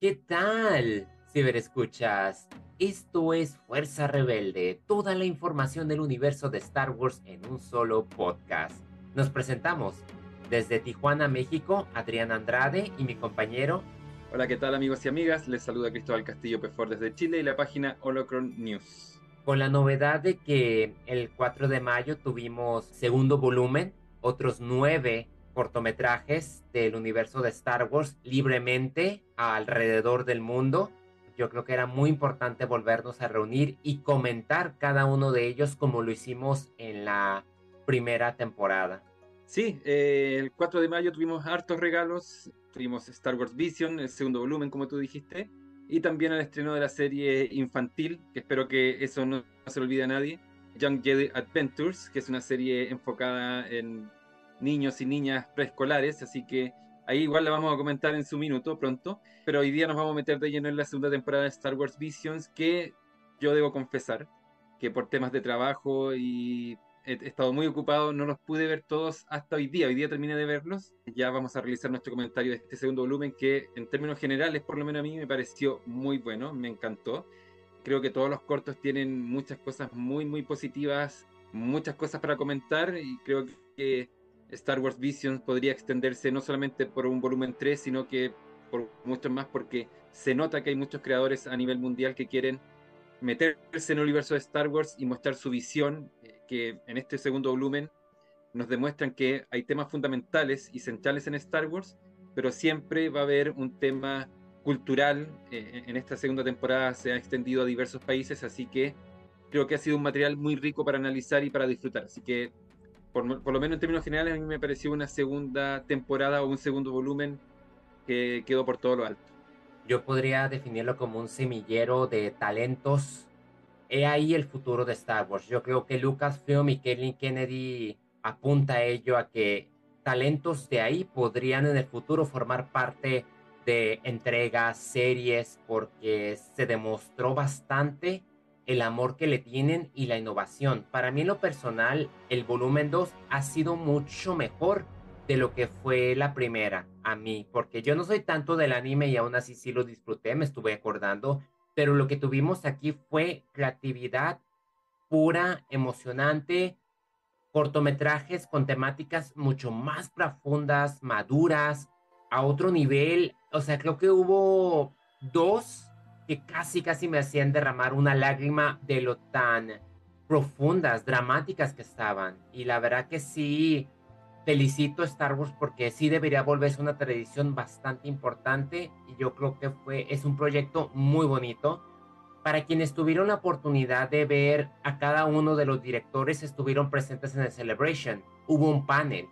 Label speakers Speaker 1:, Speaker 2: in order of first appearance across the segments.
Speaker 1: ¿Qué tal, ciberescuchas? Esto es Fuerza Rebelde, toda la información del universo de Star Wars en un solo podcast. Nos presentamos desde Tijuana, México, Adrián Andrade y mi compañero.
Speaker 2: Hola, ¿qué tal amigos y amigas? Les saluda Cristóbal Castillo Pefor desde Chile y la página Holocron News.
Speaker 1: Con la novedad de que el 4 de mayo tuvimos segundo volumen, otros nueve cortometrajes del universo de Star Wars libremente alrededor del mundo. Yo creo que era muy importante volvernos a reunir y comentar cada uno de ellos como lo hicimos en la primera temporada.
Speaker 2: Sí, eh, el 4 de mayo tuvimos hartos regalos, tuvimos Star Wars Vision, el segundo volumen como tú dijiste, y también el estreno de la serie infantil, que espero que eso no, no se lo olvide a nadie, Young Jedi Adventures, que es una serie enfocada en niños y niñas preescolares, así que ahí igual la vamos a comentar en su minuto pronto, pero hoy día nos vamos a meter de lleno en la segunda temporada de Star Wars Visions, que yo debo confesar que por temas de trabajo y he estado muy ocupado, no los pude ver todos hasta hoy día. Hoy día terminé de verlos. Ya vamos a realizar nuestro comentario de este segundo volumen que en términos generales, por lo menos a mí, me pareció muy bueno, me encantó. Creo que todos los cortos tienen muchas cosas muy, muy positivas, muchas cosas para comentar y creo que Star Wars Visions podría extenderse no solamente por un volumen 3, sino que por muchos más, porque se nota que hay muchos creadores a nivel mundial que quieren meterse en el universo de Star Wars y mostrar su visión, eh, que en este segundo volumen nos demuestran que hay temas fundamentales y centrales en Star Wars, pero siempre va a haber un tema cultural. Eh, en esta segunda temporada se ha extendido a diversos países, así que creo que ha sido un material muy rico para analizar y para disfrutar. Así que por, por, lo menos en términos generales, a mí me pareció una segunda temporada o un segundo volumen que quedó por todo lo alto.
Speaker 1: Yo podría definirlo como un semillero de talentos. He ahí el futuro de Star Wars. Yo creo que Lucasfilm y Kathleen Kennedy apunta a ello, a que talentos de ahí podrían en el futuro formar parte de entregas, series, porque se demostró bastante el amor que le tienen y la innovación. Para mí en lo personal, el volumen 2 ha sido mucho mejor de lo que fue la primera a mí, porque yo no soy tanto del anime y aún así sí lo disfruté, me estuve acordando, pero lo que tuvimos aquí fue creatividad pura, emocionante, cortometrajes con temáticas mucho más profundas, maduras, a otro nivel, o sea, creo que hubo dos que casi, casi me hacían derramar una lágrima de lo tan profundas, dramáticas que estaban. Y la verdad que sí, felicito a Star Wars porque sí debería volverse una tradición bastante importante y yo creo que fue, es un proyecto muy bonito. Para quienes tuvieron la oportunidad de ver a cada uno de los directores estuvieron presentes en el Celebration, hubo un panel.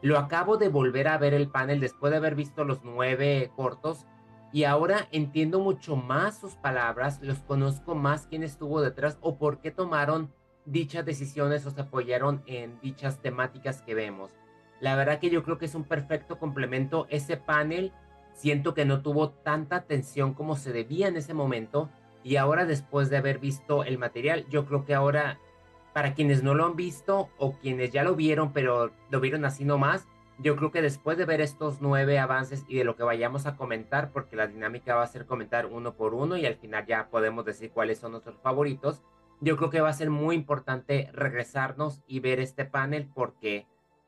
Speaker 1: Lo acabo de volver a ver el panel después de haber visto los nueve cortos y ahora entiendo mucho más sus palabras, los conozco más quién estuvo detrás o por qué tomaron dichas decisiones o se apoyaron en dichas temáticas que vemos. La verdad que yo creo que es un perfecto complemento. Ese panel siento que no tuvo tanta atención como se debía en ese momento y ahora después de haber visto el material, yo creo que ahora para quienes no lo han visto o quienes ya lo vieron pero lo vieron así nomás, yo creo que después de ver estos nueve avances y de lo que vayamos a comentar, porque la dinámica va a ser comentar uno por uno y al final ya podemos decir cuáles son nuestros favoritos, yo creo que va a ser muy importante regresarnos y ver este panel porque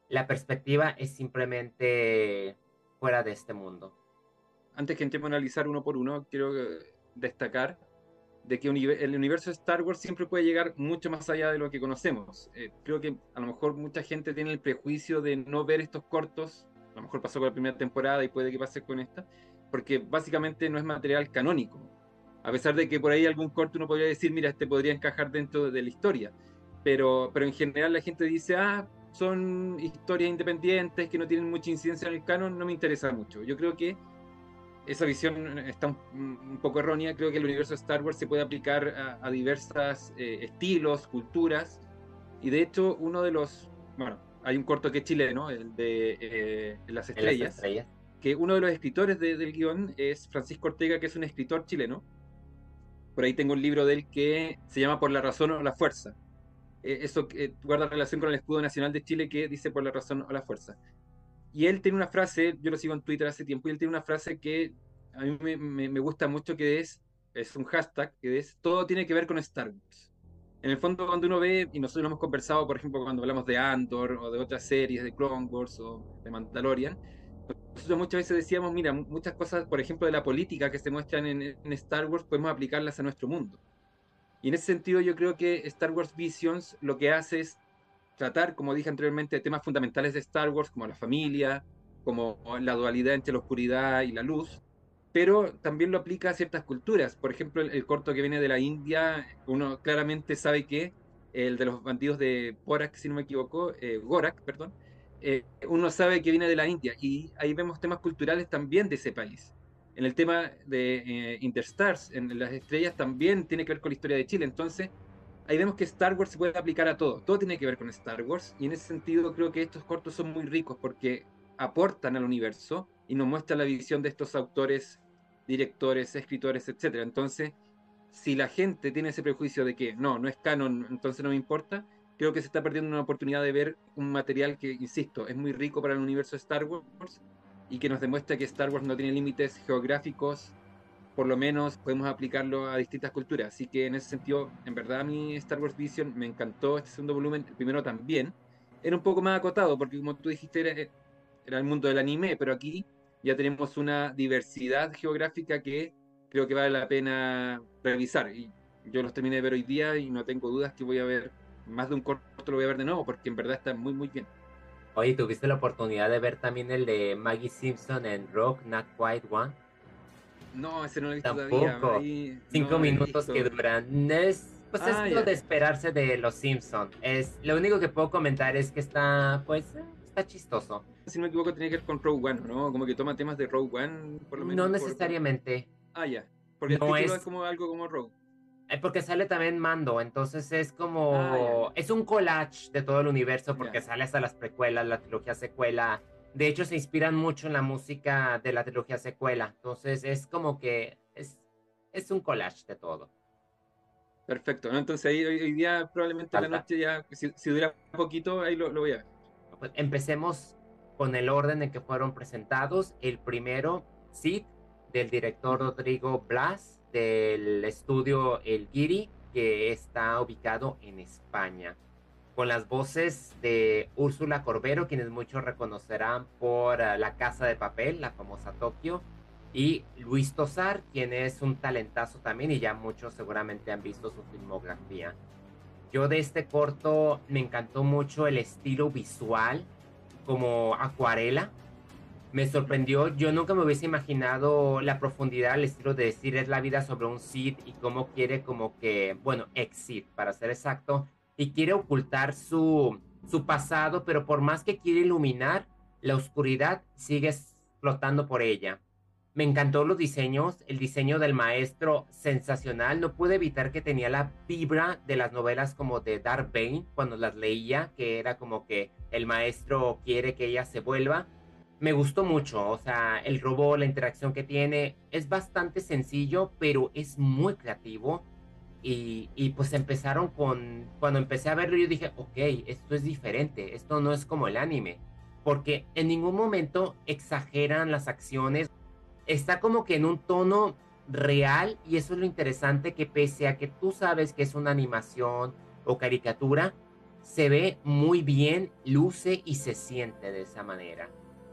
Speaker 1: la perspectiva es simplemente fuera de este mundo.
Speaker 2: Antes que entremos a analizar uno por uno, quiero eh, destacar de que el universo de Star Wars siempre puede llegar mucho más allá de lo que conocemos. Eh, creo que a lo mejor mucha gente tiene el prejuicio de no ver estos cortos, a lo mejor pasó con la primera temporada y puede que pase con esta, porque básicamente no es material canónico. A pesar de que por ahí algún corto uno podría decir, mira, este podría encajar dentro de la historia, pero, pero en general la gente dice, ah, son historias independientes que no tienen mucha incidencia en el canon, no me interesa mucho. Yo creo que esa visión está un, poco errónea. Creo que el universo de Star Wars se puede aplicar a, diversos eh, estilos, culturas. Y de hecho, uno de los. Bueno, hay un corto que es chileno, el de eh, Las, estrellas, Que uno de los escritores del guion es Francisco Ortega, que es un escritor chileno. Por ahí tengo un libro de él que se llama Por la razón o la fuerza. Eh, eso guarda relación con el escudo nacional de Chile que dice Por la razón o la fuerza. Y él tiene una frase, yo lo sigo en Twitter hace tiempo, y él tiene una frase que a mí me, gusta mucho que es, es un hashtag, que es todo tiene que ver con Star Wars. En el fondo, cuando uno ve, y nosotros hemos conversado, por ejemplo, cuando hablamos de Andor o de otras series, de Clone Wars o de Mandalorian, nosotros muchas veces decíamos, mira, muchas cosas, por ejemplo, de la política que se muestran en Star Wars, podemos aplicarlas a nuestro mundo. Y en ese sentido yo creo que Star Wars Visions lo que hace es tratar, como dije anteriormente, temas fundamentales de Star Wars, como la familia, como la dualidad entre la oscuridad y la luz, pero también lo aplica a ciertas culturas. Por ejemplo, el, corto que viene de la India, uno claramente sabe que el de los bandidos de Borak, si no me equivoco, eh, Gorak, perdón, eh, uno sabe que viene de la India y ahí vemos temas culturales también de ese país. En el tema de eh, Interstars, en las estrellas, también tiene que ver con la historia de Chile. Entonces, ahí vemos que Star Wars se puede aplicar a todo. Todo tiene que ver con Star Wars. Y en ese sentido, creo que estos cortos son muy ricos porque aportan al universo y nos muestran la visión de estos autores, directores, escritores, etc. Entonces, si la gente tiene ese prejuicio de que no, no es canon, entonces no me importa, creo que se está perdiendo una oportunidad de ver un material que, insisto, es muy rico para el universo de Star Wars y que nos demuestra que Star Wars no tiene límites geográficos, por lo menos podemos aplicarlo a distintas culturas. Así que en ese sentido, en verdad a mí Star Wars Vision me encantó este segundo volumen, el primero también. Era un poco más acotado, porque como tú dijiste, era, era el mundo del anime, pero aquí ya tenemos una diversidad geográfica que creo que vale la pena revisar. Y yo los terminé de ver hoy día y no tengo dudas que voy a ver más de un corto, lo voy a ver de nuevo, porque en verdad está muy, muy bien.
Speaker 1: Oye, ¿tuviste la oportunidad de ver también el de Maggie Simpson en Rock, Not Quite One?
Speaker 2: No, ese no lo he visto
Speaker 1: Tampoco. Cinco minutos que duran. Es, pues es ah, lo de esperarse de los Simpsons. Es, lo único que puedo comentar es que está, pues, está chistoso.
Speaker 2: Si no me equivoco, tiene que ver con Rogue One, ¿no? Como que toma temas de Rogue One, por lo menos.
Speaker 1: No necesariamente.
Speaker 2: Ah, ya. Porque no es... es como algo como Rogue.
Speaker 1: Eh, porque sale también Mando, entonces es como. Ah, es un collage de todo el universo, porque sale hasta las precuelas, la trilogía secuela. De hecho, se inspiran mucho en la música de la trilogía secuela. Entonces es como que es, es un collage de todo.
Speaker 2: Perfecto, Entonces ahí hoy, día probablemente la noche ya, si, dura un poquito, ahí lo, voy a ver.
Speaker 1: Pues empecemos con el orden en que fueron presentados. El primero, Sid, del director Rodrigo Blas del estudio El Guiri, que está ubicado en España, con las voces de Úrsula Corbero, quienes muchos reconocerán por eh, La Casa de Papel, la famosa Tokio, y Luis Tosar, quien es un talentazo también y ya muchos seguramente han visto su filmografía. Yo de este corto me encantó mucho el estilo visual, como acuarela, me sorprendió. Yo nunca me hubiese imaginado la profundidad al estilo de decir es la vida sobre un Sith y cómo quiere como que, bueno, ex para ser exacto, y quiere ocultar su, su pasado, pero por más que quiere iluminar, la oscuridad sigue explotando por ella. Me encantó los diseños, el diseño del maestro sensacional. No pude evitar que tenía la vibra de las novelas como de Dark Bane cuando las leía, que era como que el maestro quiere que ella se vuelva me gustó mucho, o sea, el robot, la interacción que tiene, es bastante sencillo, pero es muy creativo. Y, y, pues empezaron con, cuando empecé a verlo yo dije, ok, esto es diferente, esto no es como el anime, porque en ningún momento exageran las acciones, está como que en un tono real y eso es lo interesante que pese a que tú sabes que es una animación o caricatura, se ve muy bien, luce y se siente de esa manera.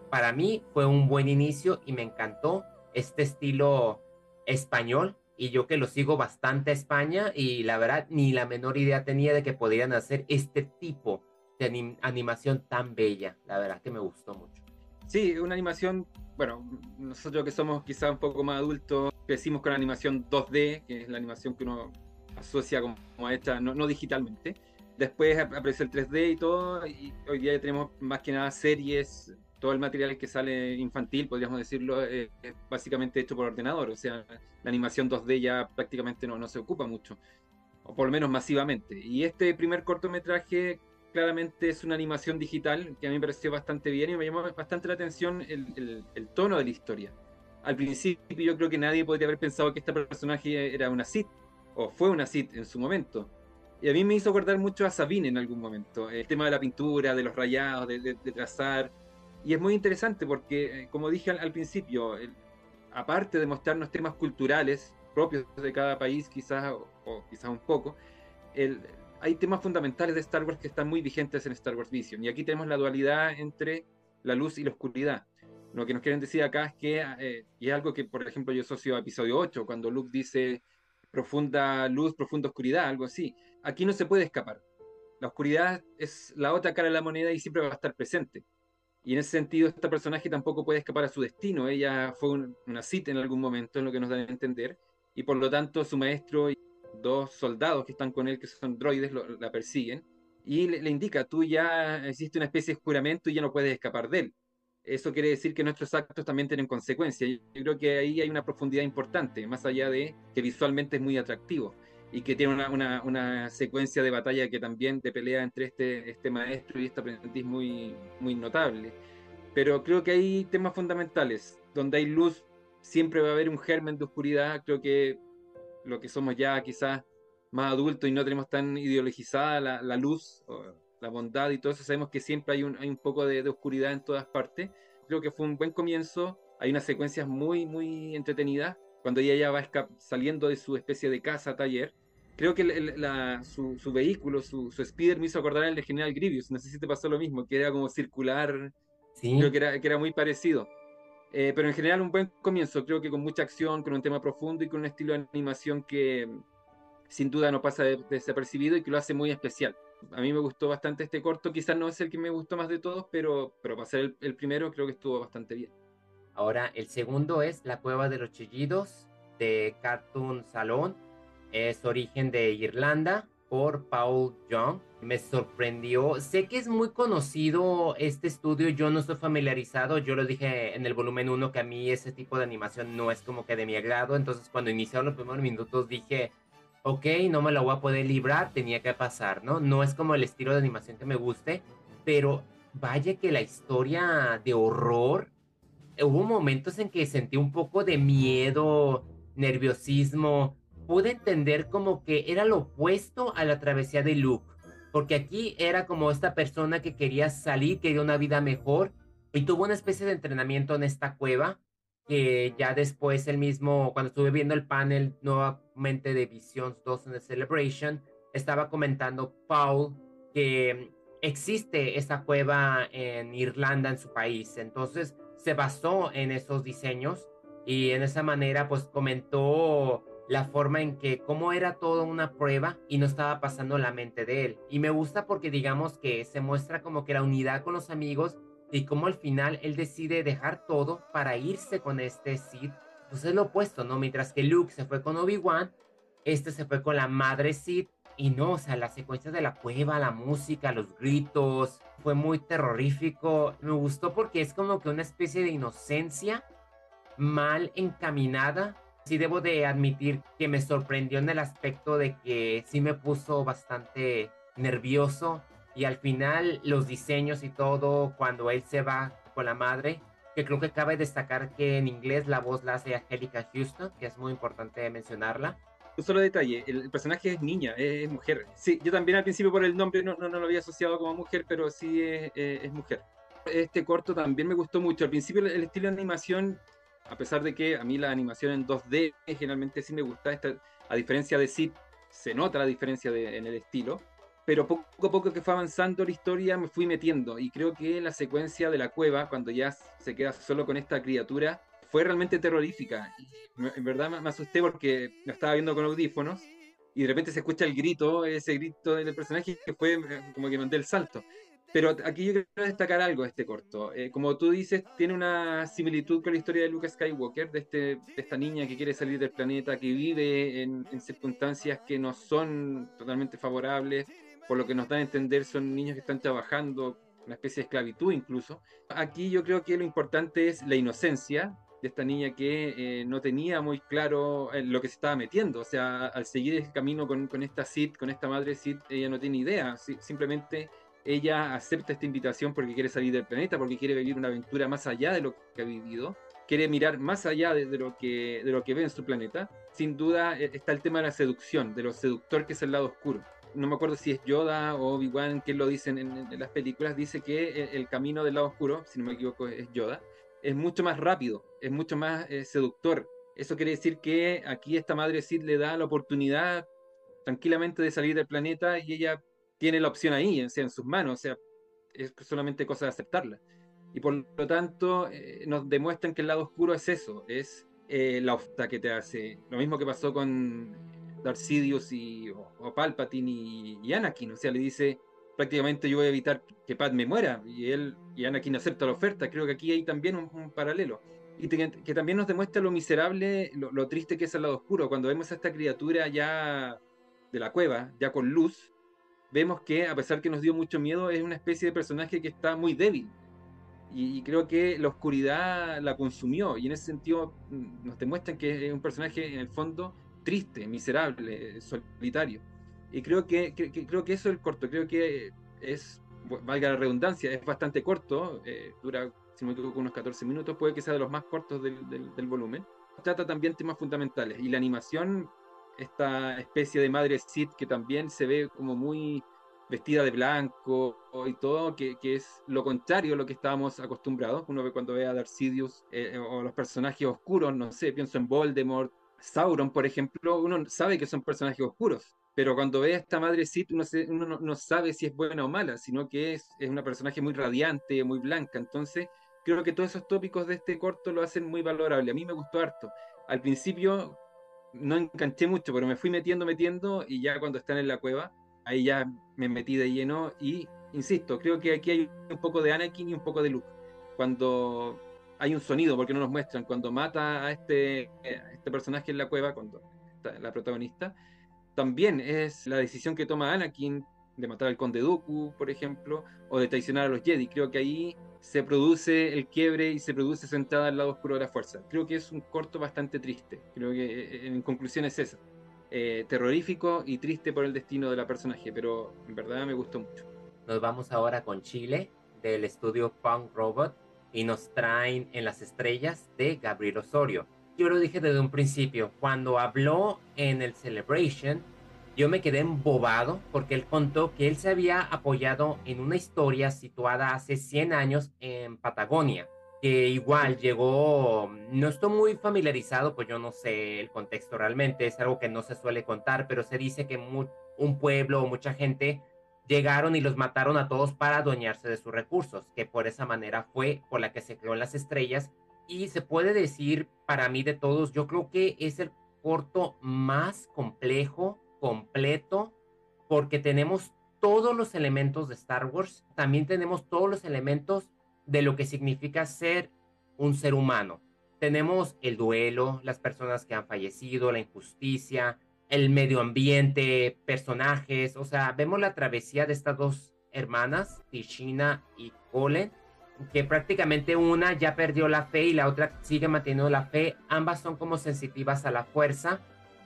Speaker 1: Para mí fue un buen inicio y me encantó este estilo español y yo que lo sigo bastante a España y la verdad ni la menor idea tenía de que podrían hacer este tipo de animación tan bella, la verdad que me gustó mucho.
Speaker 2: Sí, una animación, bueno, nosotros que somos quizá un poco más adultos, crecimos con la animación 2D, que es la animación que uno asocia como a esta, no, no digitalmente. Después apareció el 3D y todo, y hoy día ya tenemos más que nada series todo el material que sale infantil, podríamos decirlo, eh, es básicamente hecho por ordenador. O sea, la animación 2D ya prácticamente no, no se ocupa mucho, o por lo menos masivamente. Y este primer cortometraje claramente es una animación digital que a mí me pareció bastante bien y me llamó bastante la atención el, el, tono de la historia. Al principio yo creo que nadie podría haber pensado que este personaje era una Sith, o fue una Sith en su momento. Y a mí me hizo acordar mucho a Sabine en algún momento. El tema de la pintura, de los rayados, de, de trazar y es muy interesante porque, eh, como dije al, principio, aparte de mostrarnos temas culturales propios de cada país, quizás, o, quizás un poco, hay temas fundamentales de Star Wars que están muy vigentes en Star Wars Vision. Y aquí tenemos la dualidad entre la luz y la oscuridad. Lo que nos quieren decir acá es que, eh, y es algo que, por ejemplo, yo asocio a episodio 8, cuando Luke dice profunda luz, profunda oscuridad, algo así. Aquí no se puede escapar. La oscuridad es la otra cara de la moneda y siempre va a estar presente. Y en ese sentido, este personaje tampoco puede escapar a su destino. Ella fue una cita en algún momento, en lo que nos da a entender. Y por lo tanto, su maestro y dos soldados que están con él, que son droides, la persiguen. Y le, indica, tú ya existe una especie de juramento y ya no puedes escapar de él. Eso quiere decir que nuestros actos también tienen consecuencias. Yo creo que ahí hay una profundidad importante, más allá de que visualmente es muy atractivo y que tiene una, una, secuencia de batalla que también de pelea entre este, este maestro y este aprendiz muy, muy notable. Pero creo que hay temas fundamentales. Donde hay luz, siempre va a haber un germen de oscuridad. Creo que lo que somos ya quizás más adultos y no tenemos tan ideologizada la, la luz, la bondad y todo eso, sabemos que siempre hay un, hay un poco de, de oscuridad en todas partes. Creo que fue un buen comienzo. Hay unas secuencias muy, muy entretenidas cuando ella ya va saliendo de su especie de casa, taller, creo que su, vehículo, su, su speeder me hizo acordar al de General Grievous. No sé si te pasó lo mismo, que era como circular. Creo que era, que era muy parecido. Eh, pero en general un buen comienzo, creo que con mucha acción, con un tema profundo y con un estilo de animación que sin duda no pasa desapercibido y que lo hace muy especial. A mí me gustó bastante este corto, quizás no es el que me gustó más de todos, pero, pero para ser el primero creo que estuvo bastante bien.
Speaker 1: Ahora, el segundo es La Cueva de los Chillidos de Cartoon Salon. Es origen de Irlanda por Paul Young. Me sorprendió. Sé que es muy conocido este estudio. Yo no estoy familiarizado. Yo lo dije en el volumen 1 que a mí ese tipo de animación no es como que de mi agrado. Entonces, cuando iniciaron los primeros minutos, dije, ok, no me la voy a poder librar. Tenía que pasar, ¿no? No es como el estilo de animación que me guste. Pero vaya que la historia de horror hubo momentos en que sentí un poco de miedo, nerviosismo. Pude entender como que era lo opuesto a la travesía de Luke. Porque aquí era como esta persona que quería salir, quería una vida mejor. Y tuvo una especie de entrenamiento en esta cueva. Que ya después el mismo, cuando estuve viendo el panel nuevamente de Visions 2 en The Celebration, estaba comentando Paul que existe esa cueva en Irlanda, en su país. Entonces, se basó en esos diseños y en esa manera pues comentó la forma en que cómo era todo una prueba y no estaba pasando la mente de él. Y me gusta porque digamos que se muestra como que la unidad con los amigos y cómo al final él decide dejar todo para irse con este Sid. Pues es lo opuesto, ¿no? Mientras que Luke se fue con Obi-Wan, este se fue con la madre Sid y no, o sea, las secuencias de la cueva, la música, los gritos, fue muy terrorífico. Me gustó porque es como que una especie de inocencia mal encaminada. Sí debo de admitir que me sorprendió en el aspecto de que sí me puso bastante nervioso y al final los diseños y todo cuando él se va con la madre, que creo que cabe destacar que en inglés la voz la hace Angelica Houston, que es muy importante mencionarla
Speaker 2: un solo detalle, el, personaje es niña, es, mujer. Sí, yo también al principio por el nombre no, no, lo había asociado como mujer, pero sí es, es, mujer. Este corto también me gustó mucho. Al principio el, estilo de animación, a pesar de que a mí la animación en 2D generalmente sí me gusta, a diferencia de Sid, se nota la diferencia en el estilo, pero poco a poco que fue avanzando la historia me fui metiendo y creo que la secuencia de la cueva, cuando ya se queda solo con esta criatura, fue realmente terrorífica. En verdad me asusté porque la estaba viendo con audífonos y de repente se escucha el grito, ese grito del personaje que fue eh, como que mandé el salto. Pero aquí yo quiero destacar algo de este corto. Eh, como tú dices, tiene una similitud con la historia de Luke Skywalker, de, este, esta niña que quiere salir del planeta, que vive en, circunstancias que no son totalmente favorables, por lo que nos dan a entender son niños que están trabajando, una especie de esclavitud incluso. Aquí yo creo que lo importante es la inocencia, de esta niña que eh, no tenía muy claro eh, lo que se estaba metiendo. O sea, al seguir el camino con, con esta Sid, con esta madre Sid, ella no tiene idea. simplemente ella acepta esta invitación porque quiere salir del planeta, porque quiere vivir una aventura más allá de lo que ha vivido. Quiere mirar más allá de, lo, que, de lo que ve en su planeta. Sin duda eh, está el tema de la seducción, de lo seductor que es el lado oscuro no me acuerdo si es Yoda o Obi-Wan, que lo dicen en, las películas, dice que el, camino del lado oscuro, si no me equivoco, es Yoda, es mucho más rápido, es mucho más eh, seductor. Eso quiere decir que aquí esta madre Sid le da la oportunidad tranquilamente de salir del planeta y ella tiene la opción ahí, o sea, en sus manos, o sea, es solamente cosa de aceptarla. Y por lo tanto, eh, nos demuestran que el lado oscuro es eso, es eh, la oferta que te hace. Lo mismo que pasó con Darth Sidious y, o, Palpatine y, Anakin, o sea, le dice prácticamente yo voy a evitar que Padme muera, y él y Anakin acepta la oferta. Creo que aquí hay también un, paralelo. Y que también nos demuestra lo miserable, lo triste que es el lado oscuro. Cuando vemos a esta criatura ya de la cueva, ya con luz, vemos que a pesar que nos dio mucho miedo, es una especie de personaje que está muy débil. Y, creo que la oscuridad la consumió. Y en ese sentido mm, nos demuestran que es un personaje en el fondo triste, miserable, solitario. Y creo que, creo que eso es el corto. Creo que es, valga la redundancia, es bastante corto. Eh, dura, si me equivoco, unos 14 minutos. Puede que sea de los más cortos del, del, del volumen. Trata también temas fundamentales. Y la animación esta especie de madre Sith que también se ve como muy vestida de blanco y todo, que, es lo contrario a lo que estábamos acostumbrados. Uno ve cuando ve a Darth Sidious eh, o los personajes oscuros, no sé, pienso en Voldemort, Sauron, por ejemplo, uno sabe que son personajes oscuros, pero cuando ve a esta madre Sith uno, no, sabe si es buena o mala, sino que es, es una personaje muy radiante, muy blanca. Entonces, creo que todos esos tópicos de este corto lo hacen muy valorable. A mí me gustó harto. Al principio no enganché mucho, pero me fui metiendo, metiendo, y ya cuando están en la cueva, ahí ya me metí de lleno. Y insisto, creo que aquí hay un poco de Anakin y un poco de Luke. Cuando hay un sonido, porque no nos muestran, cuando mata a este, este personaje en la cueva, cuando la protagonista, también es la decisión que toma Anakin de matar al conde Dooku, por ejemplo, o de traicionar a los Jedi. Creo que ahí se produce el quiebre y se produce sentada al lado oscuro de la fuerza. Creo que es un corto bastante triste. Creo que eh, eh, en conclusión es eso. Eh, terrorífico y triste por el destino de la personaje, pero en verdad me gustó mucho.
Speaker 1: Nos vamos ahora con Chile, del estudio Punk Robot, y nos traen en las estrellas de Gabriel Osorio. Yo lo dije desde un principio, cuando habló en el Celebration, yo me quedé embobado porque él contó que él se había apoyado en una historia situada hace 100 años en Patagonia, que igual llegó, no estoy muy familiarizado, pues yo no sé el contexto realmente, es algo que no se suele contar, pero se dice que un pueblo o mucha gente llegaron y los mataron a todos para adueñarse de sus recursos, que por esa manera fue por la que se creó las estrellas. Y se puede decir, para mí de todos, yo creo que es el corto más complejo completo porque tenemos todos los elementos de Star Wars, también tenemos todos los elementos de lo que significa ser un ser humano. Tenemos el duelo, las personas que han fallecido, la injusticia, el medio ambiente, personajes, o sea, vemos la travesía de estas dos hermanas, Tishina y Colin, que prácticamente una ya perdió la fe y la otra sigue manteniendo la fe. Ambas son como sensitivas a la fuerza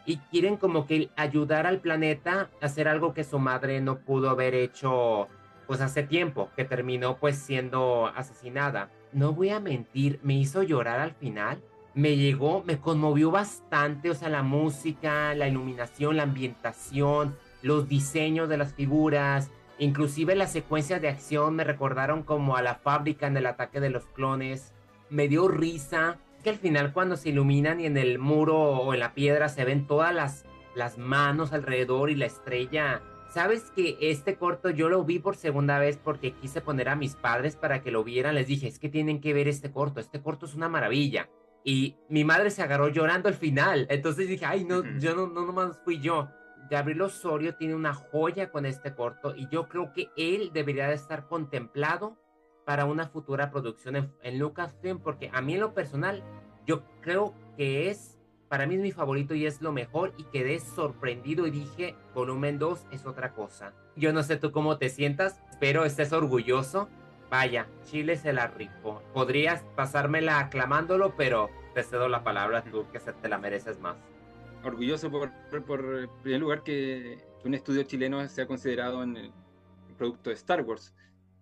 Speaker 1: y quieren como que ayudar al planeta a hacer algo que su madre no pudo haber hecho pues hace tiempo, que terminó pues siendo asesinada. No voy a mentir, me hizo llorar al final. Me llegó, me conmovió bastante, o sea, la música, la iluminación, la ambientación, los diseños de las figuras, inclusive las secuencias de acción me recordaron como a la fábrica en el ataque de los clones. Me dio risa, que al final cuando se iluminan y en el muro o en la piedra se ven todas las, las manos alrededor y la estrella. Sabes que este corto yo lo vi por segunda vez porque quise poner a mis padres para que lo vieran. Les dije, es que tienen que ver este corto. Este corto es una maravilla. Y mi madre se agarró llorando al final. Entonces dije, ay, no, yo no, no nomás fui yo. Gabriel Osorio tiene una joya con este corto y yo creo que él debería de estar contemplado para una futura producción en, Lucasfilm, porque a mí en lo personal, yo creo que es, para mí mi favorito y es lo mejor y quedé sorprendido y dije, volumen 2 es otra cosa. Yo no sé tú cómo te sientas, pero estés orgulloso. Vaya, Chile se la rifó. Podrías pasármela aclamándolo, pero te cedo la palabra tú que se te la mereces más.
Speaker 2: Orgulloso por, por, en primer lugar, que un estudio chileno sea considerado en el producto de Star Wars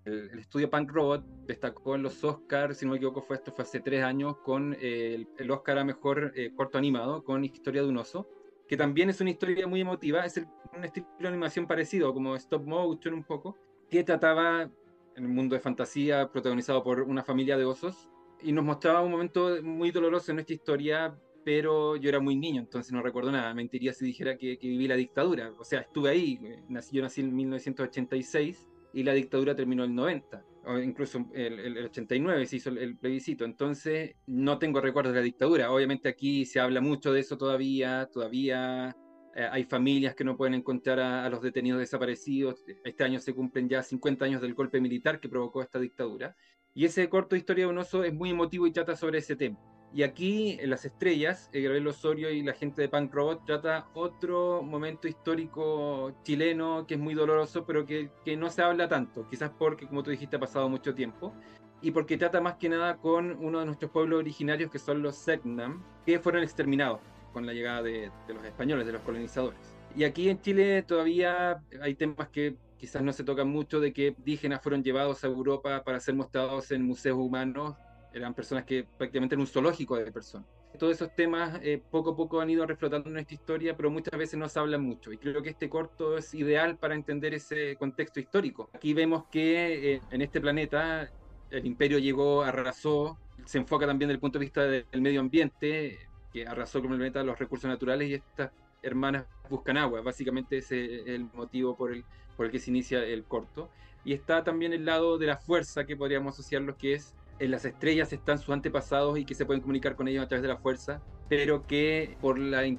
Speaker 2: el, estudio Punk Robot destacó en los Oscars, si no me equivoco, fue esto fue hace tres años, con eh, el, Oscar a mejor eh, corto animado, con Historia de un oso, que también es una historia muy emotiva, es un estilo de animación parecido, como stop motion un poco, que trataba en un mundo de fantasía protagonizado por una familia de osos y nos mostraba un momento muy doloroso en nuestra historia, pero yo era muy niño, entonces no recuerdo nada. Mentiría si dijera que, viví la dictadura. O sea, estuve ahí. Nací, yo nací en 1986 y la dictadura terminó el 90, o incluso el, el 89 se hizo el, plebiscito. Entonces, no tengo recuerdos de la dictadura. Obviamente aquí se habla mucho de eso todavía, todavía eh, hay familias que no pueden encontrar a, los detenidos desaparecidos. Este año se cumplen ya 50 años del golpe militar que provocó esta dictadura. Y ese corto Historia de un oso es muy emotivo y trata sobre ese tema. Y aquí, en Las Estrellas, eh, Gabriel Osorio y la gente de Punk Robot trata otro momento histórico chileno que es muy doloroso, pero que, que no se habla tanto. Quizás porque, como tú dijiste, ha pasado mucho tiempo. Y porque trata más que nada con uno de nuestros pueblos originarios, que son los Selknam, que fueron exterminados con la llegada de, de los españoles, de los colonizadores. Y aquí en Chile todavía hay temas que quizás no se tocan mucho de que indígenas fueron llevados a Europa para ser mostrados en museos humanos eran personas que prácticamente en un zoológico de personas. Todos esos temas eh, poco a poco han ido reflotando en nuestra historia, pero muchas veces no se hablan mucho. Y creo que este corto es ideal para entender ese contexto histórico. Aquí vemos que eh, en este planeta el imperio llegó, arrasó, se enfoca también desde el punto de vista del medio ambiente, que arrasó con el planeta los recursos naturales y estas hermanas buscan agua. Básicamente ese es el motivo por el, por el que se inicia el corto. Y está también el lado de la fuerza que podríamos asociarlo, que es en las estrellas están sus antepasados y que se pueden comunicar con ellos a través de la fuerza, pero que por la eh,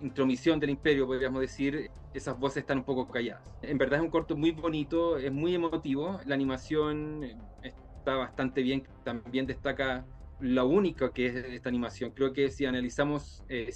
Speaker 2: intromisión del imperio, podríamos decir, esas voces están un poco calladas. En verdad es un corto muy bonito, es muy emotivo, la animación está bastante bien, también destaca lo único que es esta animación. Creo que si analizamos eh,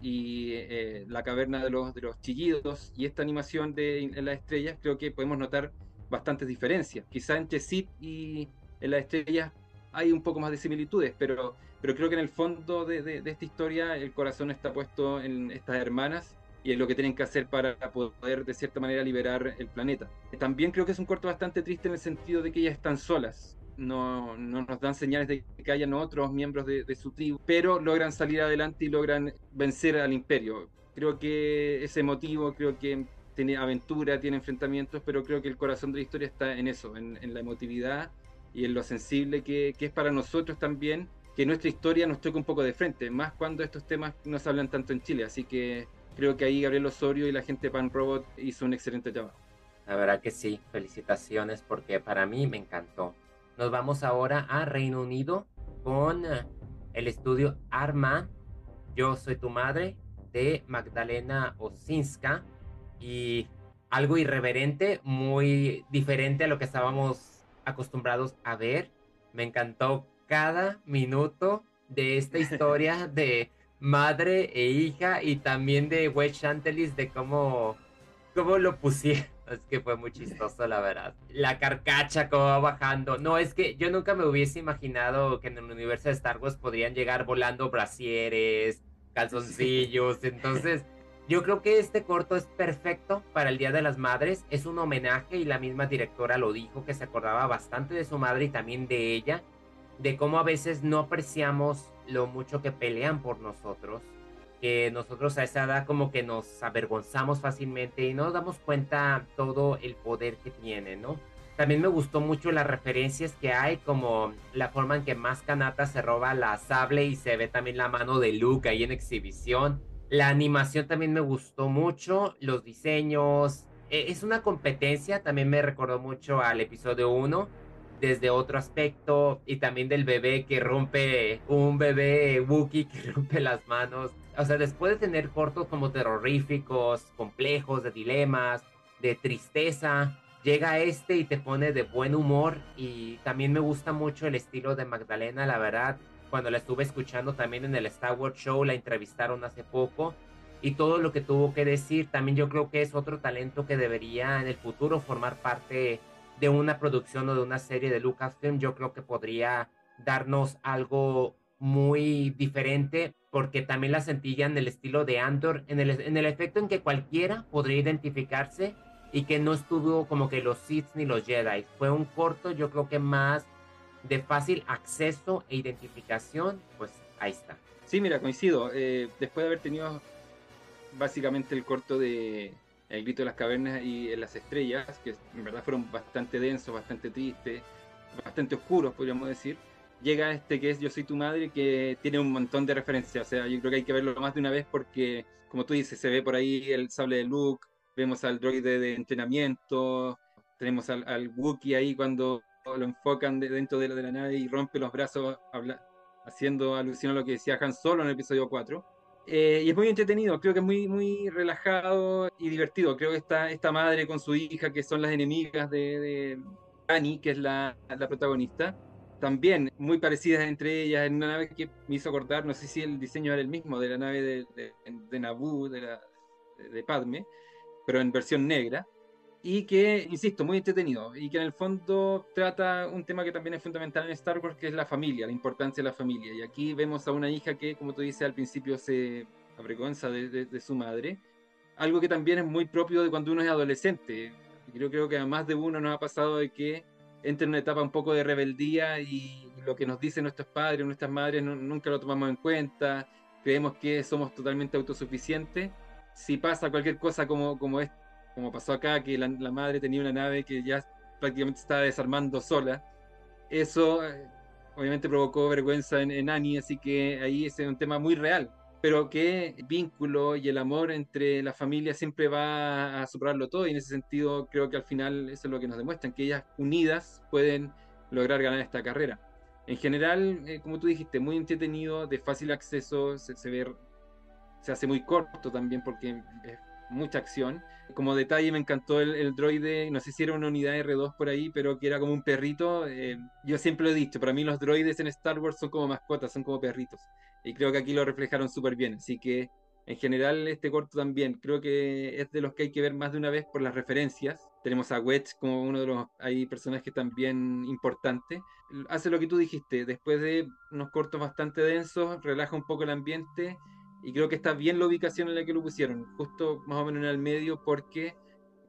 Speaker 2: y eh, la caverna de los, chillidos y esta animación de las estrellas, creo que podemos notar bastantes diferencias. Quizá entre Sid y en las estrellas hay un poco más de similitudes, pero, pero creo que en el fondo de, esta historia el corazón está puesto en estas hermanas y en lo que tienen que hacer para poder de cierta manera liberar el planeta. También creo que es un corto bastante triste en el sentido de que ellas están solas. No, no nos dan señales de que hayan otros miembros de, de, su tribu, pero logran salir adelante y logran vencer al imperio. Creo que ese motivo, creo que tiene aventura, tiene enfrentamientos, pero creo que el corazón de la historia está en eso, en, en la emotividad y en lo sensible que, es para nosotros también que nuestra historia nos toque un poco de frente, más cuando estos temas no se hablan tanto en Chile. Así que creo que ahí Gabriel Osorio y la gente de Pan Robot hizo un excelente trabajo.
Speaker 1: La verdad que sí, felicitaciones porque para mí me encantó. Nos vamos ahora a Reino Unido con eh, el estudio Arma, Yo soy tu madre, de Magdalena Osinska y algo irreverente, muy diferente a lo que estábamos acostumbrados a ver. Me encantó cada minuto de esta historia de madre e hija y también de Wes Chantelis de cómo, cómo lo pusieron. Es que fue muy chistoso, la verdad. La carcacha como va bajando. No, es que yo nunca me hubiese imaginado que en el universo de Star Wars podrían llegar volando brasieres, calzoncillos. Entonces, yo creo que este corto es perfecto para el Día de las Madres. Es un homenaje y la misma directora lo dijo, que se acordaba bastante de su madre y también de ella, de cómo a veces no apreciamos lo mucho que pelean por nosotros, que nosotros a esa edad como que nos avergonzamos fácilmente y no nos damos cuenta todo el poder que tienen, ¿no? También me gustó mucho las referencias que hay, como la forma en que Más Kanata se roba la sable y se ve también la mano de Luke ahí en exhibición la animación también me gustó mucho, los diseños. E, es una competencia, también me recordó mucho al episodio 1, desde otro aspecto, y también del bebé que rompe, un bebé Wookiee que rompe las manos. O sea, después de tener cortos como terroríficos, complejos, de dilemas, de tristeza, llega este y te pone de buen humor. Y también me gusta mucho el estilo de Magdalena, la verdad cuando la estuve escuchando también en el Star Wars Show, la entrevistaron hace poco y todo lo que tuvo que decir, también yo creo que es otro talento que debería en el futuro formar parte de una producción o de una serie de Lucasfilm. Yo creo que podría darnos algo muy diferente porque también la sentía en el estilo de Andor, en el, en el efecto en que cualquiera podría identificarse y que no estuvo como que los Sith ni los Jedi. Fue un corto, yo creo que más de fácil acceso e identificación, pues ahí está.
Speaker 2: Sí, mira, coincido. Eh, después de haber tenido básicamente el corto de El grito de las cavernas y las estrellas, que en verdad fueron bastante densos, bastante tristes, bastante oscuros, podríamos decir. llega este que es Yo soy tu madre, que tiene un montón de referencias. O sea, yo creo que hay que verlo más de una vez porque, como tú dices, se ve por ahí el sable de Luke, vemos al droide de entrenamiento, tenemos al, al Wookiee ahí cuando lo enfocan dentro de la, nave y rompe los brazos haciendo alusión a lo que decía Han Solo en el episodio 4. Eh, y es muy entretenido, creo que es muy, muy relajado y divertido. Creo que esta, esta madre con su hija, que son las enemigas de, de Annie, que es la, protagonista, también muy parecidas entre ellas, en una nave que me hizo acordar, no sé si el diseño era el mismo, de la nave de, de, Naboo, de Padme, pero en versión negra y que, insisto, muy entretenido y que en el fondo trata un tema que también es fundamental en Star Wars, que es la familia, la importancia de la familia. Y aquí vemos a una hija que, como tú dices al principio, se avergüenza de, de, de su madre, algo que también es muy propio de cuando uno es adolescente. Yo creo que a más de uno nos ha pasado de que entra en una etapa un poco de rebeldía y lo que nos dicen nuestros padres, nuestras madres, no, nunca lo tomamos en cuenta, creemos que somos totalmente autosuficientes. Si pasa cualquier cosa como, como es como pasó acá, que la, la, madre tenía una nave que ya prácticamente estaba desarmando sola. Eso eh, obviamente provocó vergüenza en, en, Annie, así que ahí es un tema muy real, pero que el vínculo y el amor entre la familia siempre va a superarlo todo y en ese sentido creo que al final eso es lo que nos demuestran, que ellas unidas pueden lograr ganar esta carrera. En general, eh, como tú dijiste, muy entretenido, de fácil acceso, se, se ve, se hace muy corto también porque es mucha acción. Como detalle me encantó el, el, droide, no sé si era una unidad R2 por ahí, pero que era como un perrito. Eh, yo siempre lo he dicho, para mí los droides en Star Wars son como mascotas, son como perritos. Y creo que aquí lo reflejaron súper bien. Así que en general este corto también creo que es de los que hay que ver más de una vez por las referencias. Tenemos a Wedge como uno de los hay personajes también importantes. Hace lo que tú dijiste, después de unos cortos bastante densos, relaja un poco el ambiente y creo que está bien la ubicación en la que lo pusieron, justo más o menos en el medio, porque